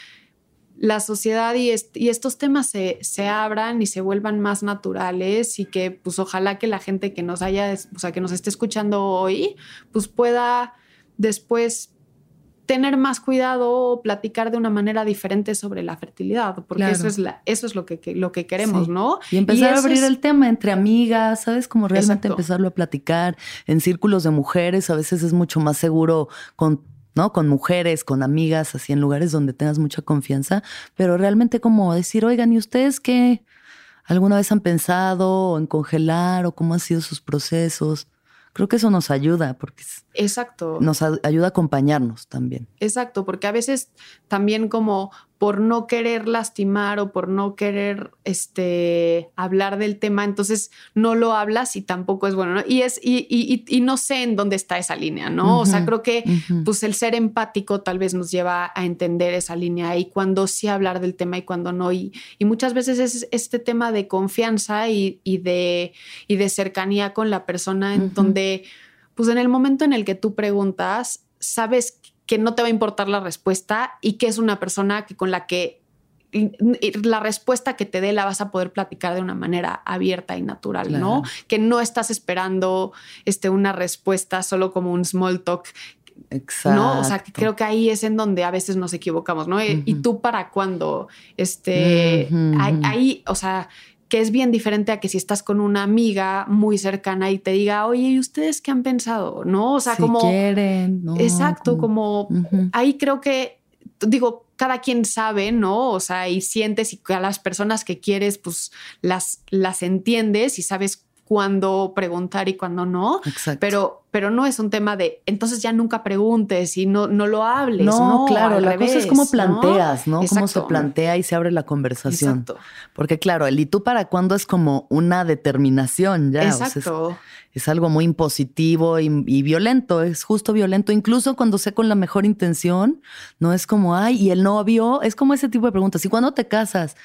Speaker 4: la sociedad y, y estos temas se, se, abran y se vuelvan más naturales y que pues ojalá que la gente que nos haya, o sea, que nos esté escuchando hoy, pues pueda después tener más cuidado o platicar de una manera diferente sobre la fertilidad, porque eso es la, eso es lo que, lo que queremos, ¿no?
Speaker 3: Y empezar a abrir el tema entre amigas, ¿sabes? Como realmente empezarlo a platicar en círculos de mujeres, a veces es mucho más seguro con ¿no? Con mujeres, con amigas, así en lugares donde tengas mucha confianza, pero realmente como decir, oigan, ¿y ustedes qué? ¿Alguna vez han pensado en congelar o cómo han sido sus procesos? Creo que eso nos ayuda porque
Speaker 4: Exacto.
Speaker 3: nos ayuda a acompañarnos también.
Speaker 4: Exacto, porque a veces también como por no querer lastimar o por no querer este, hablar del tema, entonces no lo hablas y tampoco es bueno, ¿no? Y, es, y, y, y no sé en dónde está esa línea, ¿no? o sea, creo que pues el ser empático tal vez nos lleva a entender esa línea y cuando sí hablar del tema y cuando no. Y, muchas veces es este tema de confianza y, de, y de cercanía con la persona en donde, pues en el momento en el que tú preguntas, sabes que no te va a importar la respuesta y que es una persona que con la que la respuesta que te dé la vas a poder platicar de una manera abierta y natural, ¿no? Que no estás esperando este, una respuesta solo como un small talk.
Speaker 3: Exacto.
Speaker 4: ¿no? O sea, que creo que ahí es en donde a veces nos equivocamos, ¿no? Y tú para cuando, este, ahí, o sea, que es bien diferente a que si estás con una amiga muy cercana y te diga, oye, ¿y ustedes qué han pensado? ¿No? O sea,
Speaker 3: si
Speaker 4: como...
Speaker 3: quieren,
Speaker 4: Exacto, como... Ahí creo que, digo, cada quien sabe, ¿no? O sea, y sientes y a las personas que quieres, pues las, las entiendes y sabes cuándo preguntar y cuándo no.
Speaker 3: Exacto.
Speaker 4: Pero pero no es un tema de entonces ya nunca preguntes y no, no lo hables. No,
Speaker 3: claro, la cosa es cómo planteas, ¿no? Cómo se plantea y se abre la conversación. Exacto. Porque claro, el y tú para cuándo es como una determinación ya. Exacto. es, algo muy impositivo y, y, violento, es justo violento, incluso cuando sé con la mejor intención, no es como, ay, y el novio, es como ese tipo de preguntas. ¿Y cuándo te casas?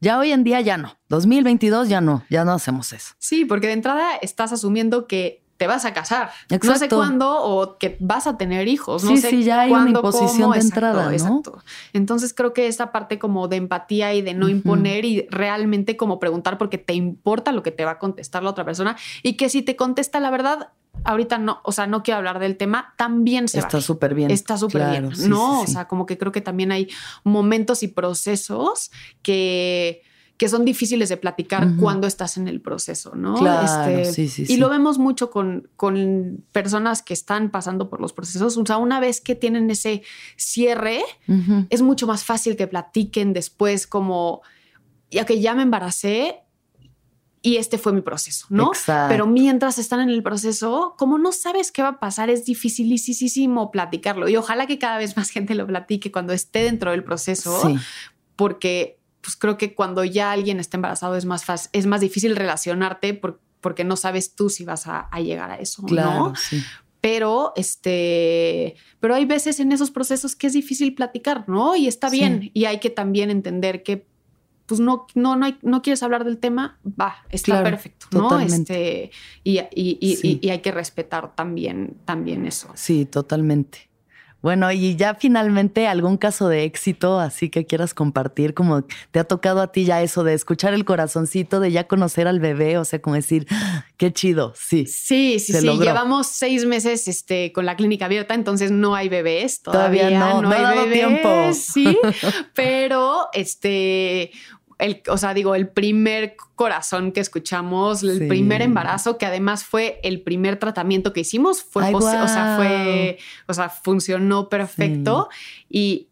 Speaker 3: Ya hoy en día ya no. 2022 ya no, ya no hacemos eso.
Speaker 4: Sí, porque de entrada estás asumiendo que te vas a casar. No sé cuándo o que vas a tener hijos. No sí, sé
Speaker 3: sí, ya hay una imposición de entrada, ¿no? Exacto.
Speaker 4: Entonces creo que esa parte como de empatía y de no imponer y realmente como preguntar porque te importa lo que te va a contestar la otra persona y que si te contesta la verdad, ahorita no, o sea, no quiero hablar del tema, también se
Speaker 3: Está súper bien.
Speaker 4: Está súper bien. no, o sea, como que creo que también hay momentos y procesos que que son difíciles de platicar cuando estás en el proceso, ¿no?
Speaker 3: Claro, este, sí, sí,
Speaker 4: y lo vemos mucho con, con, personas que están pasando por los procesos. O sea, una vez que tienen ese cierre, es mucho más fácil que platiquen después como, ya que ya me embaracé, y este fue mi proceso, ¿no? Exacto. Pero mientras están en el proceso, como no sabes qué va a pasar, es dificilísimo platicarlo. Y ojalá que cada vez más gente lo platique cuando esté dentro del proceso, porque pues creo que cuando ya alguien está embarazado es más fácil, es más difícil relacionarte porque no sabes tú si vas a, llegar a eso, claro, ¿no? Sí. Pero este, pero hay veces en esos procesos que es difícil platicar, ¿no? Y está bien. Y hay que también entender que pues no, no, no, no quieres hablar del tema, va, está perfecto, ¿no? Este, y, y, hay que respetar también, también eso.
Speaker 3: Sí, totalmente. Bueno, y ya finalmente algún caso de éxito, así que quieras compartir, como te ha tocado a ti ya eso de escuchar el corazoncito, de ya conocer al bebé, o sea, como decir, ah, qué chido, sí.
Speaker 4: Sí, sí, sí. Llevamos seis meses este, con la clínica abierta, entonces no hay bebés todavía. no, no, hay bebés, tiempo. Sí, pero este, el, o sea, digo, el primer corazón que escuchamos, el primer embarazo, que además fue el primer tratamiento que hicimos, fue, o sea, fue, o sea, funcionó perfecto y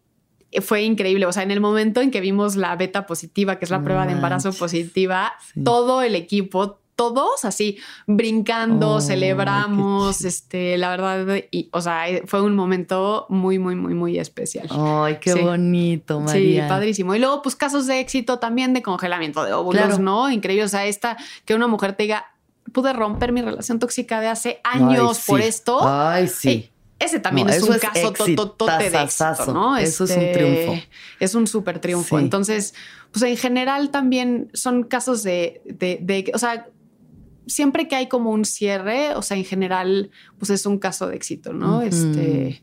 Speaker 4: fue increíble. O sea, en el momento en que vimos la beta positiva, que es la prueba de embarazo positiva, todo el equipo, todos así brincando, oh, celebramos, este, la verdad, y, o sea, eh, fue un momento muy, muy, muy, muy especial.
Speaker 3: Ay, qué bonito, María.
Speaker 4: Sí, padrísimo. Y luego, pues casos de éxito también de congelamiento de óvulos, ¿no? Increíble. O sea, esta, que una mujer te diga, pude romper mi relación tóxica de hace años por esto.
Speaker 3: Ay, sí.
Speaker 4: Eh, ese también es un caso totote de éxito, ¿no?
Speaker 3: Eso es un este, triunfo.
Speaker 4: Es un súper triunfo. Entonces, pues en general también son casos de, de, de, o sea, siempre que hay como un cierre, o sea, en general, pues es un caso de éxito, ¿no? Este.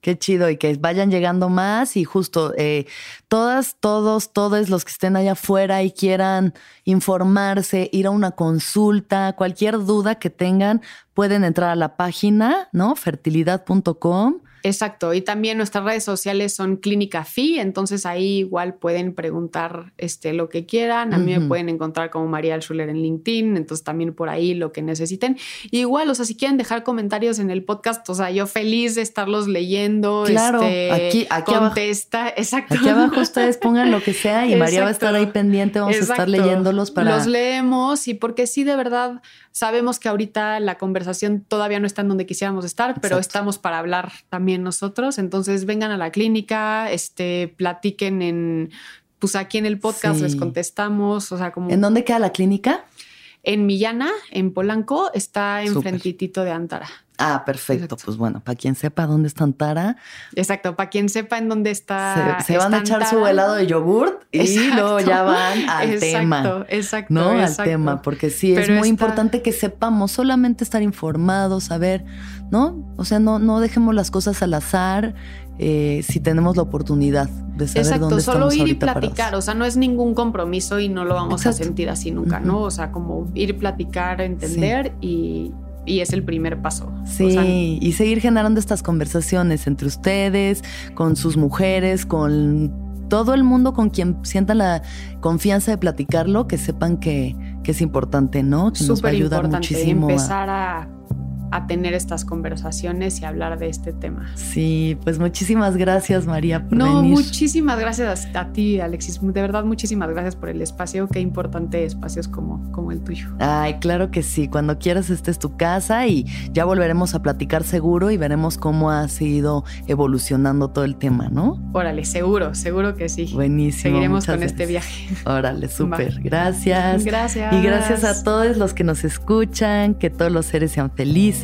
Speaker 3: Qué chido y que vayan llegando más y justo eh, todas, todos, todos los que estén allá afuera y quieran informarse, ir a una consulta, cualquier duda que tengan, pueden entrar a la página, ¿no? fertilidad.com
Speaker 4: Exacto, y también nuestras redes sociales son Clínica Fi, entonces ahí igual pueden preguntar este, lo que quieran. A mí me pueden encontrar como María Schuller en LinkedIn, entonces también por ahí lo que necesiten. igual, o sea, si quieren dejar comentarios en el podcast, o sea, yo feliz de estarlos leyendo.
Speaker 3: Claro,
Speaker 4: este,
Speaker 3: aquí, aquí
Speaker 4: contesta, abajo, exacto.
Speaker 3: Aquí abajo ustedes pongan lo que sea y María va a estar ahí pendiente, vamos a estar leyéndolos para.
Speaker 4: Los leemos y porque sí, de verdad, sabemos que ahorita la conversación todavía no está en donde quisiéramos estar, pero estamos para hablar también nosotros. Entonces vengan a la clínica, este, platiquen en, pues aquí en el podcast les contestamos, o sea, como...
Speaker 3: ¿En dónde queda la clínica?
Speaker 4: En Millana, en Polanco, está enfrentitito de Antara.
Speaker 3: Ah, perfecto. Pues bueno, para quien sepa dónde está Antara.
Speaker 4: Exacto, para quien sepa en dónde está.
Speaker 3: Se, van a echar su helado de yogurt y luego ya van al tema.
Speaker 4: Exacto,
Speaker 3: ¿no?
Speaker 4: Al
Speaker 3: tema, porque sí, es muy importante que sepamos, solamente estar informados, saber, ¿no? O sea, no, no dejemos las cosas al azar. Eh, si tenemos la oportunidad de saber
Speaker 4: Exacto,
Speaker 3: dónde
Speaker 4: solo ir y platicar, o sea, no es ningún compromiso y no lo vamos a sentir así nunca, ¿no? O sea, como ir, platicar, entender y, y es el primer paso.
Speaker 3: Sí, y seguir generando estas conversaciones entre ustedes, con sus mujeres, con todo el mundo con quien sientan la confianza de platicarlo, que sepan que, es importante, ¿no? Que
Speaker 4: importante empezar a, a tener estas conversaciones y hablar de este tema.
Speaker 3: Sí, pues muchísimas gracias María por
Speaker 4: no,
Speaker 3: venir.
Speaker 4: muchísimas gracias a, ti Alexis, de verdad muchísimas gracias por el espacio, qué importante espacios como, como el tuyo.
Speaker 3: Ay, claro que sí, cuando quieras esta es tu casa y ya volveremos a platicar seguro y veremos cómo ha sido evolucionando todo el tema, ¿no?
Speaker 4: Órale, seguro, seguro que sí.
Speaker 3: Buenísimo.
Speaker 4: Seguiremos con este viaje.
Speaker 3: Órale, súper. Gracias.
Speaker 4: Gracias.
Speaker 3: Y gracias a todos los que nos escuchan, que todos los seres sean felices,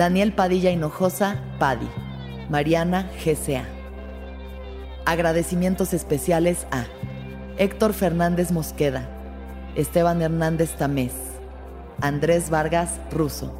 Speaker 3: Daniel Padilla Hinojosa, Padi, Mariana GCA. Agradecimientos especiales a Héctor Fernández Mosqueda, Esteban Hernández Tamés, Andrés Vargas Russo.